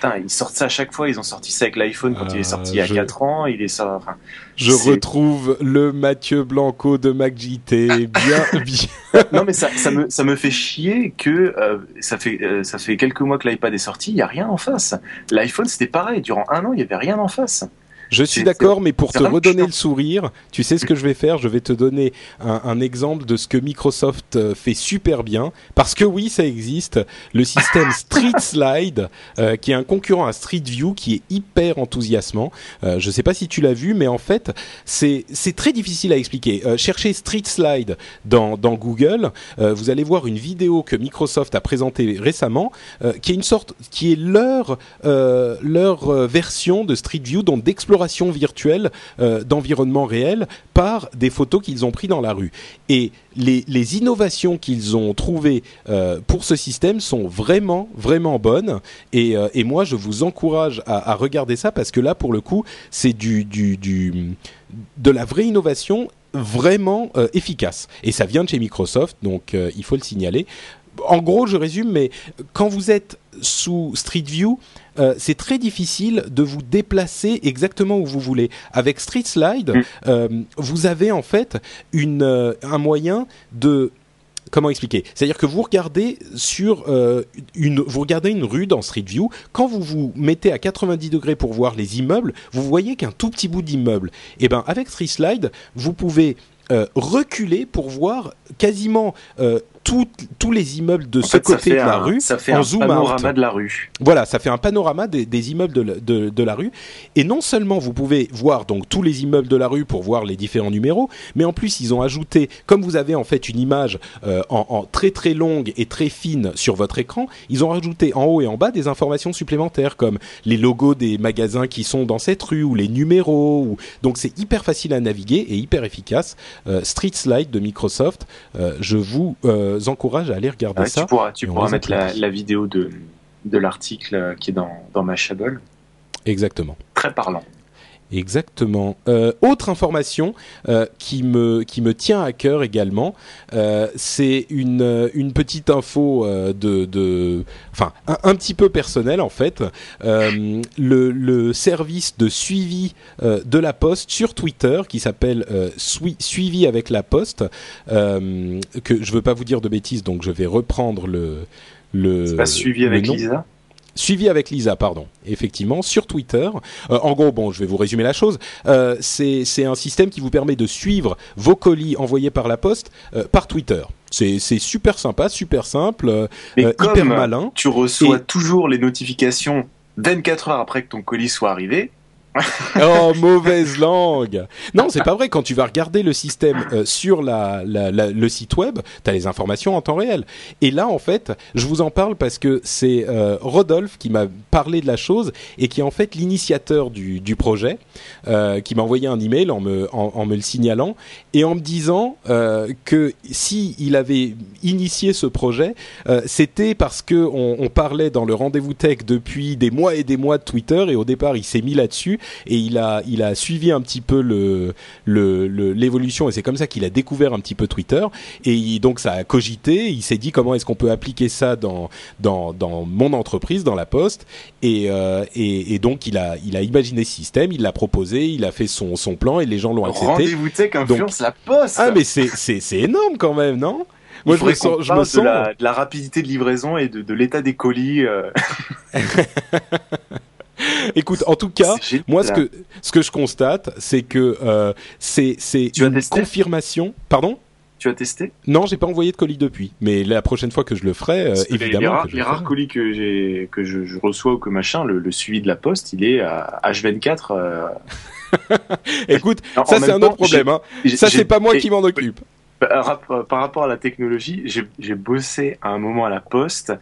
Putain, ils sortent ça à chaque fois. Ils ont sorti ça avec l'iPhone quand il est sorti il y a Euh, je- 4 ans. Il est. Enfin, Je retrouve le Mathieu Blanco de MacJT. Bien, bien. non, mais ça, ça me ça me fait chier que euh, ça fait euh, ça fait quelques mois que l'iPad est sorti. Il y a rien en face. L'iPhone c'était pareil. Durant un an, il y avait rien en face. Je suis d'accord, mais pour te redonner chiant. le sourire, tu sais ce que je vais faire? Je vais te donner un, un exemple de ce que Microsoft euh, fait super bien. Parce que oui, ça existe. Le système Street Slide, euh, qui est un concurrent à Street View, qui est hyper enthousiasmant. Euh, je sais pas si tu l'as vu, mais en fait, c'est très difficile à expliquer. Euh, cherchez Street Slide dans, dans Google. vous allez voir une vidéo que Microsoft a présentée récemment, qui est une sorte, qui est leur leur version de Street View, donc d'exploration virtuelle euh, d'environnement réel par des photos qu'ils ont pris dans la rue. Et les, innovations qu'ils ont trouvées euh, pour ce système sont vraiment vraiment bonnes. Et, euh, moi, je vous encourage à, regarder ça parce que là, pour le coup, c'est du, de la vraie innovation vraiment euh, efficace. Et ça vient de chez Microsoft, donc il faut le signaler. En gros, je résume, mais quand vous êtes sous Street View, euh, c'est très difficile de vous déplacer exactement où vous voulez. Avec Street Slide, Mm. euh, vous avez en fait une, euh, un moyen de comment expliquer? C'est-à-dire que vous regardez sur euh, une, vous regardez une rue dans Street View. Quand vous vous mettez à 90 degrés pour voir les immeubles, vous voyez qu'un tout petit bout d'immeuble. Et ben avec Street Slide, vous pouvez euh, reculer pour voir quasiment euh, tout- tous les immeubles de En ce fait, côté de la un, rue ça fait en un zoom out. panorama de la rue. Voilà, ça fait un panorama des, des immeubles de, la- de- de la rue. Et non seulement vous pouvez voir donc tous les immeubles de la rue pour voir les différents numéros, mais en plus ils ont ajouté, comme vous avez en fait une image euh, en, en très très longue et très fine sur votre écran, ils ont rajouté en haut et en bas des informations supplémentaires comme les logos des magasins qui sont dans cette rue ou les numéros. Ou... Donc c'est hyper facile à naviguer et hyper efficace. Euh, Street Slide de Microsoft, euh, je vous euh, encourage à aller regarder Ouais, ça. tu pourras, tu pourras mettre la, vidéo de, de l'article euh, qui est dans, dans Mashable. Exactement. Très parlant. Exactement. Euh, autre information euh, qui me qui me tient à cœur également, euh, c'est une une petite info de de enfin un, un petit peu personnel en fait. Le le service de suivi de la Poste sur Twitter qui s'appelle Sui- suivi avec la Poste que je veux pas vous dire de bêtises donc je vais reprendre le le C'est pas suivi avec. Lisa? Suivi avec Lisa, pardon. Effectivement, sur Twitter. Euh, en gros, bon, je vais vous résumer la chose. Euh, c'est c'est un système qui vous permet de suivre vos colis envoyés par la poste euh, par Twitter. C'est c'est super sympa, super simple, euh, Mais euh, comme hyper malin. tu reçois Et- toujours les notifications 24 heures après que ton colis soit arrivé, Oh, mauvaise langue Non, c'est pas vrai. Quand tu vas regarder le système euh, sur la, la- la- le site web, tu as les informations en temps réel. Et là, en fait, je vous en parle parce que c'est euh, Rodolphe qui m'a parlé de la chose et qui est en fait l'initiateur du, du projet, euh, qui m'a envoyé un email en me, en, me le signalant et en me disant euh, que si avait initié ce projet, euh, c'était parce que on, on parlait dans le rendez-vous tech depuis des mois et des mois de Twitter et au départ il s'est mis là-dessus et il a il a suivi un petit peu le le- le- l'évolution et c'est comme ça qu'il a découvert un petit peu Twitter et il- donc ça a cogité il s'est dit comment est-ce qu'on peut appliquer ça dans dans dans mon entreprise dans la poste et euh, et, et donc il a il a imaginé ce système il l'a proposé il a fait son son plan et les gens l'ont accepté rendez-vous tech influence la poste. ah mais c'est c'est c'est énorme quand même non? Il moi je me sens je me de sens la, de la rapidité de livraison et de, de l'état des colis. euh, écoute en tout cas. Moi, ce que ce que je constate, c'est que euh, c'est une confirmation. Pardon? Tu as testé? Non, j'ai pas envoyé de colis depuis, mais la prochaine fois que je le ferai, euh, évidemment. Les, rares, les colis que j'ai que je, je reçois ou que machin, le, le suivi de la poste, il est à H24. euh, Écoute, ça c'est un temps, autre problème. Hein. Ça c'est pas moi qui m'en occupe. Par, par rapport à la technologie, j'ai j'ai bossé à un moment à la poste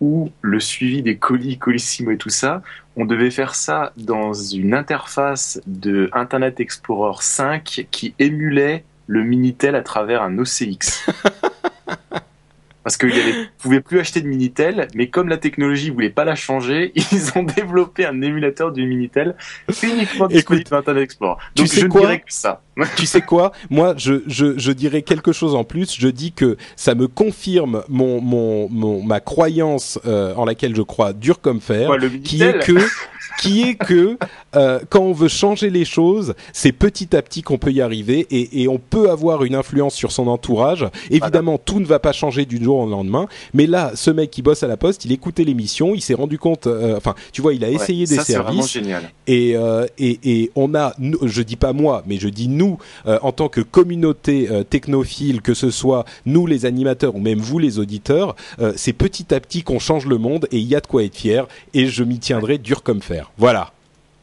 où le suivi des colis, Colissimo et tout ça, on devait faire ça dans une interface de Internet Explorer 5 qui émulait le Minitel à travers un OCX. Parce qu'ils ne pouvaient plus acheter de Minitel, mais comme la technologie voulait pas la changer, ils ont développé un émulateur du Minitel uniquement disponible sur Internet Explorer. tu Donc sais je ne quoi? dirais que ça. Tu sais quoi? Moi, je, je, je dirais quelque chose en plus. Je dis que ça me confirme mon, mon, mon ma croyance euh, en laquelle je crois dur comme fer, Ouais, le qui est que qui est que euh, quand on veut changer les choses, c'est petit à petit qu'on peut y arriver et, et on peut avoir une influence sur son entourage. Évidemment, tout ne va pas changer du jour au lendemain, mais là, ce mec qui bosse à la poste, il écoutait l'émission, il s'est rendu compte. euh, enfin, tu vois, il a essayé Ouais, des ça, c'est vraiment services génial. et, euh, et, et on a, je dis pas moi, mais je dis nous, euh, en tant que communauté euh, technophile, que ce soit nous les animateurs ou même vous les auditeurs, euh, c'est petit à petit qu'on change le monde et il y a de quoi être fier et je m'y tiendrai dur comme fer. Voilà,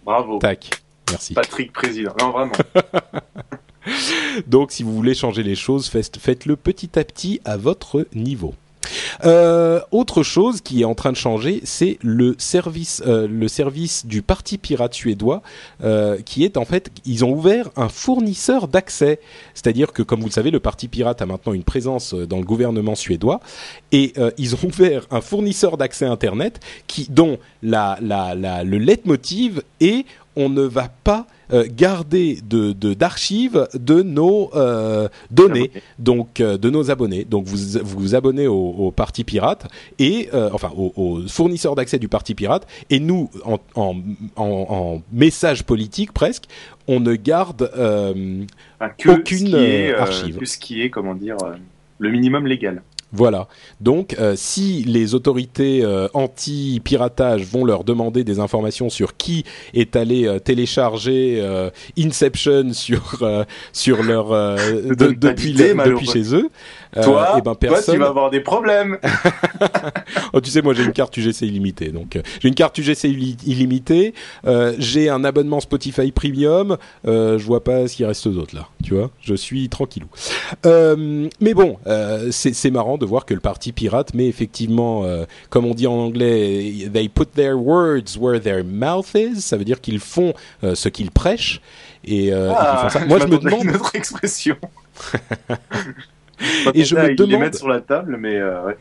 Bravo. tac, merci. Patrick Président. Non, vraiment. Donc si vous voulez changer les choses, faites- faites-le petit à petit à votre niveau. Euh, autre chose qui est en train de changer, c'est le service, euh, le service du parti pirate suédois, euh, qui est en fait, ils ont ouvert un fournisseur d'accès. C'est-à-dire que, comme vous le savez, le parti pirate a maintenant une présence dans le gouvernement suédois, et ils ont ouvert un fournisseur d'accès Internet qui, dont la, la, la, le leitmotiv est on ne va pas euh, garder de de- d'archives de, nos euh, données, donc euh, de nos abonnés. Donc vous vous, vous abonnez au, au parti pirate et enfin au, au fournisseur d'accès du parti pirate et nous en, en, en, en message politique presque, on ne garde Enfin, que Aucune, ce qui est, archive. que ce qui est, comment dire, le minimum légal. Voilà. Donc, euh, si les autorités euh, anti-piratage vont leur demander des informations sur qui est allé euh, télécharger euh, Inception sur euh, sur leur euh, de- depuis d'idée, le- depuis chez eux, toi, eh ben toi, tu personne. vas avoir des problèmes. Oh, tu sais, moi j'ai une carte UGC illimitée, donc euh, j'ai une carte UGC illi- illimitée. euh, j'ai un abonnement Spotify Premium. Euh, je vois pas ce qui reste d'autre là. Tu vois, je suis tranquillou. Euh, mais bon, euh, c'est marrant de voir que le parti pirate, mais effectivement, euh, comme on dit en anglais, they put their words where their mouth is. Ça veut dire qu'ils font euh, ce qu'ils prêchent. Et, euh, et font ça. Moi, je me demande. une autre expression. Et je me ils les demande- mettent sur la table, mais euh, ouais.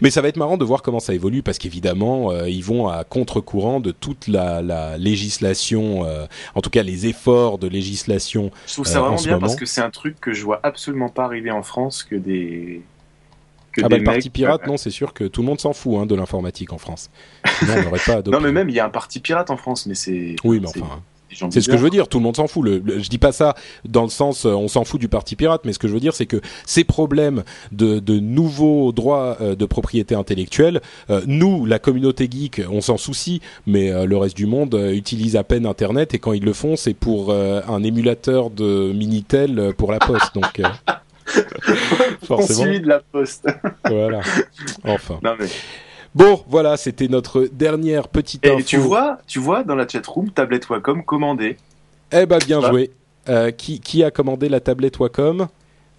Mais ça va être marrant de voir comment ça évolue parce qu'évidemment, euh, ils vont à contre-courant de toute la, la législation, euh, en tout cas les efforts de législation. je trouve Euh, ça en vraiment bien moment. parce que c'est un truc que je vois absolument pas arriver en France que des que Ah des bah le parti pirate, euh, non, c'est sûr que tout le monde s'en fout hein, de l'informatique en France. Sinon, on n'aurait pas adopté. Non, mais même il y a un parti pirate en France, mais c'est Oui, mais enfin, gens c'est ce que je veux dire. Tout le monde s'en fout. Le, le- je dis pas ça dans le sens euh, on s'en fout du parti pirate, mais ce que je veux dire, c'est que ces problèmes de, de nouveaux droits euh, de propriété intellectuelle, euh, nous, la communauté geek, on s'en soucie, mais le reste du monde utilise à peine Internet et quand ils le font, c'est pour un émulateur de Minitel pour la poste. Donc, On forcément, de la poste. voilà. Enfin. non mais Bon, voilà, c'était notre dernière petite et info. tu vois, tu vois dans la chatroom tablette Wacom commandée Eh ben, bien joué. Euh, qui, qui a commandé la tablette Wacom?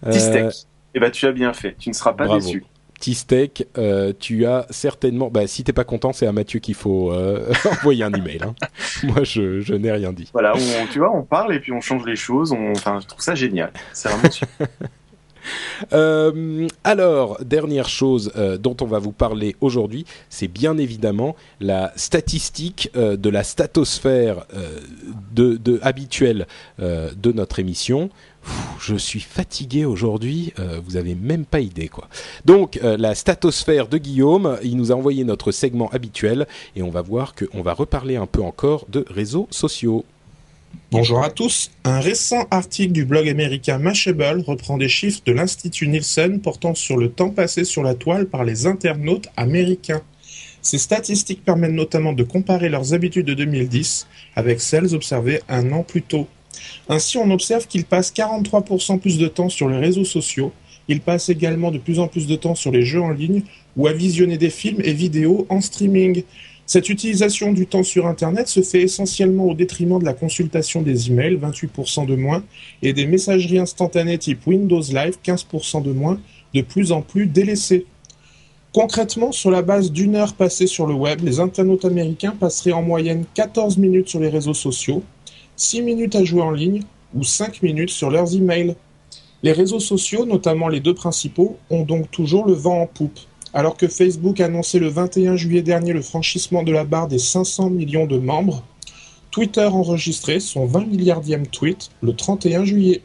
Euh. Et bah tu as bien fait, tu ne seras pas bravo. déçu. T-Steak, euh, tu as certainement. Bah, si t'es pas content, c'est à Mathieu qu'il faut euh, envoyer un email. Hein. Moi, je, je n'ai rien dit. Voilà, on, tu vois, on parle et puis on change les choses. On, enfin, je trouve ça génial. C'est vraiment super. Euh, alors, dernière chose euh, dont on va vous parler aujourd'hui, c'est bien évidemment la statistique euh, de la statosphère habituelle de notre émission. Je suis fatigué aujourd'hui, vous avez même pas idée quoi. Donc la statosphère de Guillaume, il nous a envoyé notre segment habituel et on va voir qu'on va reparler un peu encore de réseaux sociaux. Bonjour à tous. Un récent article du blog américain Mashable reprend des chiffres de l'Institut Nielsen portant sur le temps passé sur la toile par les internautes américains. Ces statistiques permettent notamment de comparer leurs habitudes de 2010 avec celles observées un an plus tôt. Ainsi, on observe qu'ils passent 43% plus de temps sur les réseaux sociaux, Ils passent également de plus en plus de temps sur les jeux en ligne ou à visionner des films et vidéos en streaming. Cette utilisation du temps sur Internet se fait essentiellement au détriment de la consultation des emails, 28% de moins, et des messageries instantanées type Windows Live, 15% de moins, de plus en plus délaissées. Concrètement, sur la base d'une heure passée sur le web, les internautes américains passeraient en moyenne 14 minutes sur les réseaux sociaux, 6 minutes à jouer en ligne ou 5 minutes sur leurs emails. Les réseaux sociaux, notamment les deux principaux, ont donc toujours le vent en poupe. Alors que Facebook a annoncé le 21 juillet dernier le franchissement de la barre des 500 millions de membres, Twitter enregistrait son 20 milliardième tweet le 31 juillet.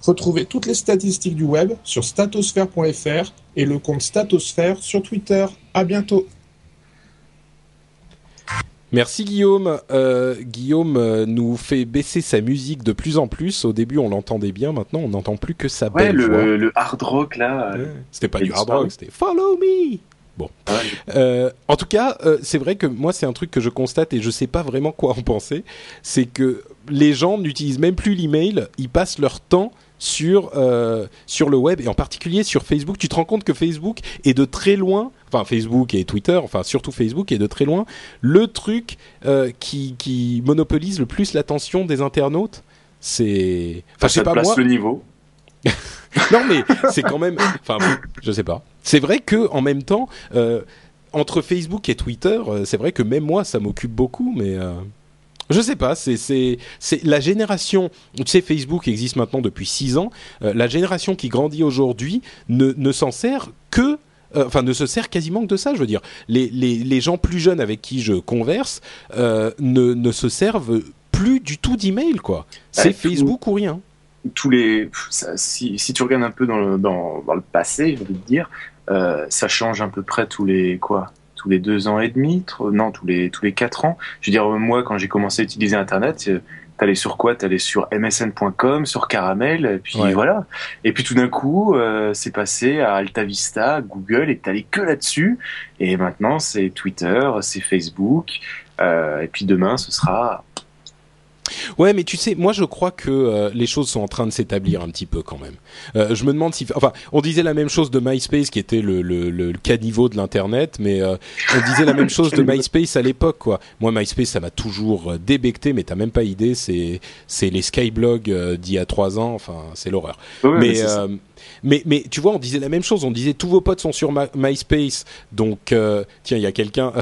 Retrouvez toutes les statistiques du web sur statosphère.fr et le compte Statosphère sur Twitter. À bientôt. Merci Guillaume. Euh, Guillaume euh, nous fait baisser sa musique de plus en plus. Au début, on l'entendait bien. Maintenant, on n'entend plus que sa Ouais, belle voix. le, le hard rock là. euh, Ouais. C'était pas du hard rock, c'était Follow Me. Bon. ouais. Euh, en tout cas, euh, c'est vrai que moi, c'est un truc que je constate et je sais pas vraiment quoi en penser. C'est que les gens n'utilisent même plus l'email, ils passent leur temps sur euh, sur le web et en particulier sur Facebook. Tu te rends compte que Facebook est de très loin, enfin Facebook et Twitter, enfin surtout Facebook est de très loin le truc euh, qui qui monopolise le plus l'attention des internautes. C'est, enfin, je ça pas place moi. le niveau. Non, mais c'est quand même. Enfin, je sais pas. C'est vrai que en même temps, euh, entre Facebook et Twitter, c'est vrai que même moi, ça m'occupe beaucoup, mais. Je sais pas, c'est c'est c'est la génération. Tu sais, Facebook existe maintenant depuis six ans. Euh, la génération qui grandit aujourd'hui ne ne s'en sert que euh, enfin ne se sert quasiment que de ça. Je veux dire, les les les gens plus jeunes avec qui je converse euh, ne ne se servent plus du tout d'email quoi. C'est Ouais, tout- Facebook ou rien. tous les si, si tu regardes un peu dans le, dans, dans le passé, j'ai envie de dire, euh, ça change à peu près tous les quoi tous les deux ans et demi, non tous les tous les quatre ans. Je veux dire moi quand j'ai commencé à utiliser Internet, euh, t'allais sur quoi? T'allais sur msn.com, sur Caramel, et puis Ouais. voilà. Et puis tout d'un coup, euh, c'est passé à AltaVista, Google, et t'allais que là-dessus. Et maintenant c'est Twitter, c'est Facebook, euh, et puis demain ce sera Ouais, mais tu sais, moi je crois que euh, les choses sont en train de s'établir un petit peu quand même. Euh, je me demande si, enfin, on disait la même chose de MySpace qui était le le, le, caniveau de l'internet, mais euh, on disait la même chose de MySpace à l'époque, quoi. Moi, MySpace, ça m'a toujours débecté, mais t'as même pas idée, c'est c'est les skyblogs d'il y a trois ans, enfin, c'est l'horreur. Ouais, mais euh, mais mais tu vois, on disait la même chose. On disait tous vos potes sont sur MySpace. Donc euh, tiens, il y a quelqu'un,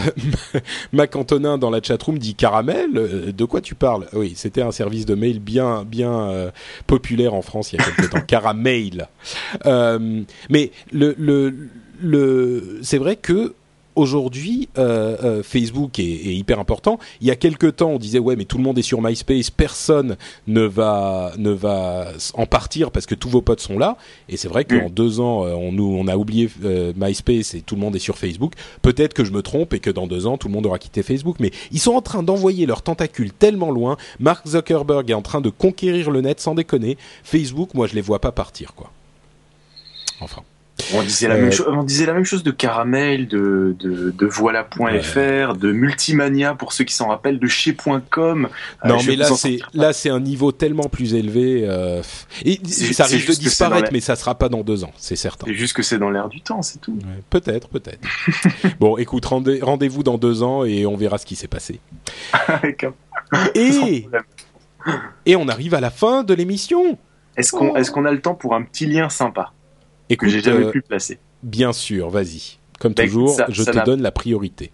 Mac Antonin dans la chatroom dit caramel. euh, De quoi tu parles? Oui, c'était un service de mail bien bien euh, populaire en France il y a quelque temps. Caramel. Euh, mais le le le c'est vrai que aujourd'hui, euh, euh, Facebook est, est hyper important. Il y a quelques temps, on disait ouais, mais tout le monde est sur MySpace, personne ne va ne va en partir parce que tous vos potes sont là. Et c'est vrai qu'en deux ans, euh, on nous on a oublié euh, MySpace et tout le monde est sur Facebook. Peut-être que je me trompe et que dans deux ans, tout le monde aura quitté Facebook. Mais ils sont en train d'envoyer leurs tentacules tellement loin. Mark Zuckerberg est en train de conquérir le net sans déconner. Facebook, moi, je les vois pas partir quoi. Enfin. On disait, la Euh, même chose, on disait la même chose de Caramel, de, de, de Voilà.fr, de Multimania pour ceux qui s'en rappellent, de chez.com. Euh, Non, mais là c'est sortir. là c'est un niveau tellement plus élevé. euh, et ça risque de disparaître, mais ça sera pas dans deux ans, c'est certain. C'est juste que c'est dans l'air du temps, c'est tout. Ouais, peut-être, peut-être. bon, écoute, rendez- rendez-vous dans deux ans et on verra ce qui s'est passé. Et et on arrive à la fin de l'émission. Est-ce qu'on est qu'on a le temps pour un petit lien sympa? Que j'ai jamais euh, pu placer bien sûr, vas-y. Comme Bah, toujours, ça- je ça te donne la priorité.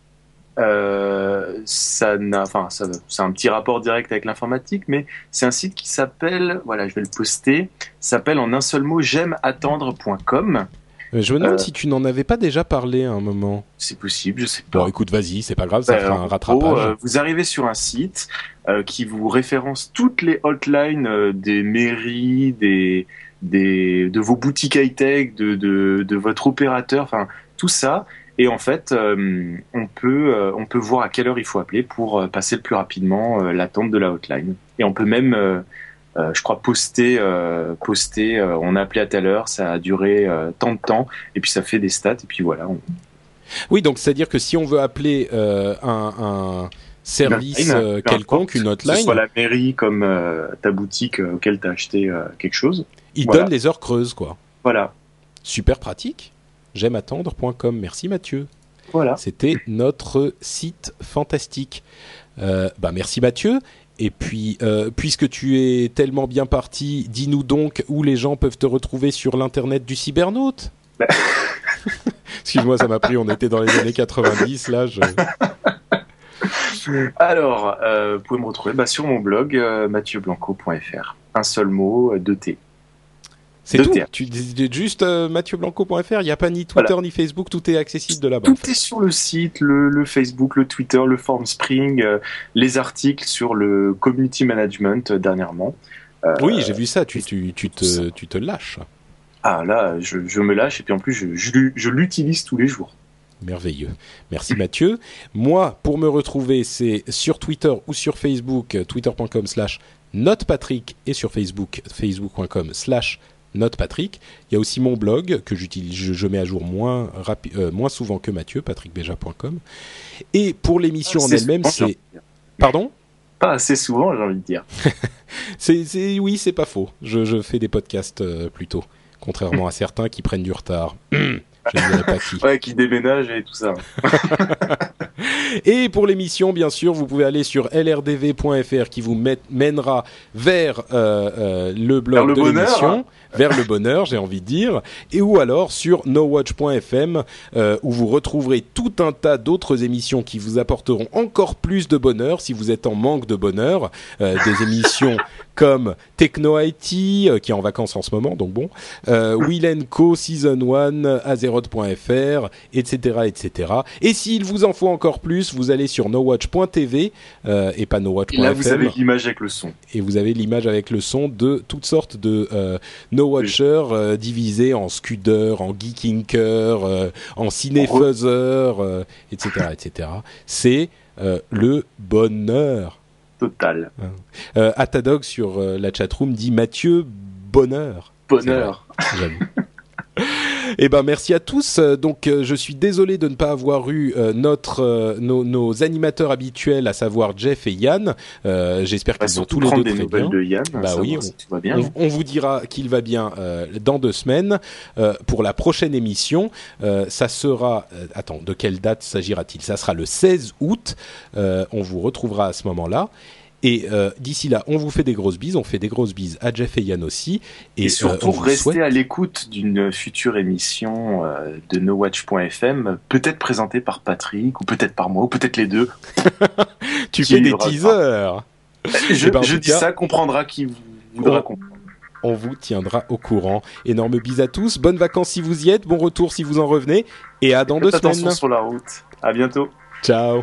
Euh, ça enfin, c'est un petit rapport direct avec l'informatique, mais c'est un site qui s'appelle, voilà, je vais le poster, s'appelle en un seul mot j'aimeattendre.com. Euh, Je me demande Euh, si tu n'en avais pas déjà parlé à un moment. C'est possible, je sais pas. Bon, écoute, vas-y, c'est pas grave, ça Ben, fera un rattrapage. euh, vous arrivez sur un site euh, qui vous référence toutes les hotlines euh, des mairies, des, des, de vos boutiques high-tech, de, de, de votre opérateur, enfin tout ça. Et en fait, euh, on, peut, euh, on peut voir à quelle heure il faut appeler pour euh, passer le plus rapidement l'attente de la hotline. Et on peut même, je crois, poster, poster on a appelé à telle heure, ça a duré tant de temps, et puis ça fait des stats, et puis voilà, on, Oui, donc c'est-à-dire que si on veut appeler un, un service Une hotline, quelconque, une Que ce soit hotline, la mairie comme euh, ta boutique euh, auquel tu as acheté euh, quelque chose. Il voilà. donne les heures creuses, quoi. Voilà. super pratique. J'aime attendre.com. Merci Mathieu. Voilà. C'était notre site fantastique. Euh, bah merci Mathieu. Et puis, euh, puisque tu es tellement bien parti, dis-nous donc où les gens peuvent te retrouver sur l'internet du cybernaute. Excuse-moi, ça m'a pris. On était dans les années 90 là. Je... Alors, euh, vous pouvez me retrouver bah, sur mon blog mathieuBlanco.fr. Un seul mot, deux T. C'est tout. Tu dis juste euh, mathieuBlanco.fr. Il n'y a pas ni Twitter ni Facebook. Tout est accessible de là-bas. en Tout fait. est sur le site, le, le Facebook, le Twitter, le Formspring, euh, les articles sur le community management euh, dernièrement. Euh, Oui, j'ai vu ça. Tu, tu, tu te, tu te lâches. Ah là, je, je me lâche et puis en plus, je, je, l'u- je l'utilise tous les jours. Merveilleux. Merci Mathieu. Moi, pour me retrouver, c'est sur Twitter ou sur Facebook, twitter.com slash notepatrick et sur Facebook, facebook.com slash notepatrick. Il y a aussi mon blog que j'utilise, je, je mets à jour moins, rapi- euh, moins souvent que Mathieu, patrickbeja.com. Et pour l'émission en elle-même, c'est... Pardon? Pas assez souvent, j'ai envie de dire. c'est, c'est- Oui, c'est pas faux. Je, je fais des podcasts euh, plutôt, contrairement à certains qui prennent du retard. je ne dirai pas qui. Ouais, qui déménage et tout ça. Et pour l'émission, bien sûr, vous pouvez aller sur lrdv.fr qui vous met- mènera vers euh, euh, le blog Vers le de l'émission, vers le bonheur, j'ai envie de dire, et ou alors sur nowatch.fm euh, où vous retrouverez tout un tas d'autres émissions qui vous apporteront encore plus de bonheur si vous êtes en manque de bonheur, Euh, des émissions comme Techno IT euh, qui est en vacances en ce moment, donc bon, Will Co Season 1, Azeroth.fr, etc., etc. Et s'il vous en faut encore plus, vous allez sur nowatch.tv et pas Et nowatch.fm là, vous avez l'image avec le son. et vous avez l'image avec le son de toutes sortes de no watchers euh, divisés en scuders, en geekinker, euh, en euh, etc., etc. C'est euh, le bonheur. Total. Euh, Atadog sur la chatroom dit Mathieu bonheur. Bonheur. J'avoue. Eh ben merci à tous. Euh, Donc euh, je suis désolé de ne pas avoir eu euh, notre nos, nos animateurs habituels, à savoir Jeff et Yann. Euh, J'espère qu'ils surtout tous les deux des très bien. de Yann. Bah si va bien. On, on vous dira qu'il va bien euh, dans deux semaines. Euh, pour la prochaine émission, euh, ça sera... euh, attends, de quelle date s'agira-t-il? Ça sera le 16 août. Euh, on vous retrouvera à ce moment-là. Et euh, d'ici là, on vous fait des grosses bises. On fait des grosses bises à Jeff et Yann aussi. Et, euh, surtout, vous restez souhaite- à l'écoute d'une future émission euh, de nowatch.fm, peut-être présentée par Patrick, ou peut-être par moi, ou peut-être les deux. Tu fais des teasers. Je, Eh ben, je dis cas- ça, comprendra qui vou- voudra comprendre. On vous tiendra au courant. Énorme bise à tous. Bonnes vacances si vous y êtes. Bon retour si vous en revenez. Et à dans deux Faites attention semaines. sur la route. À bientôt. Ciao.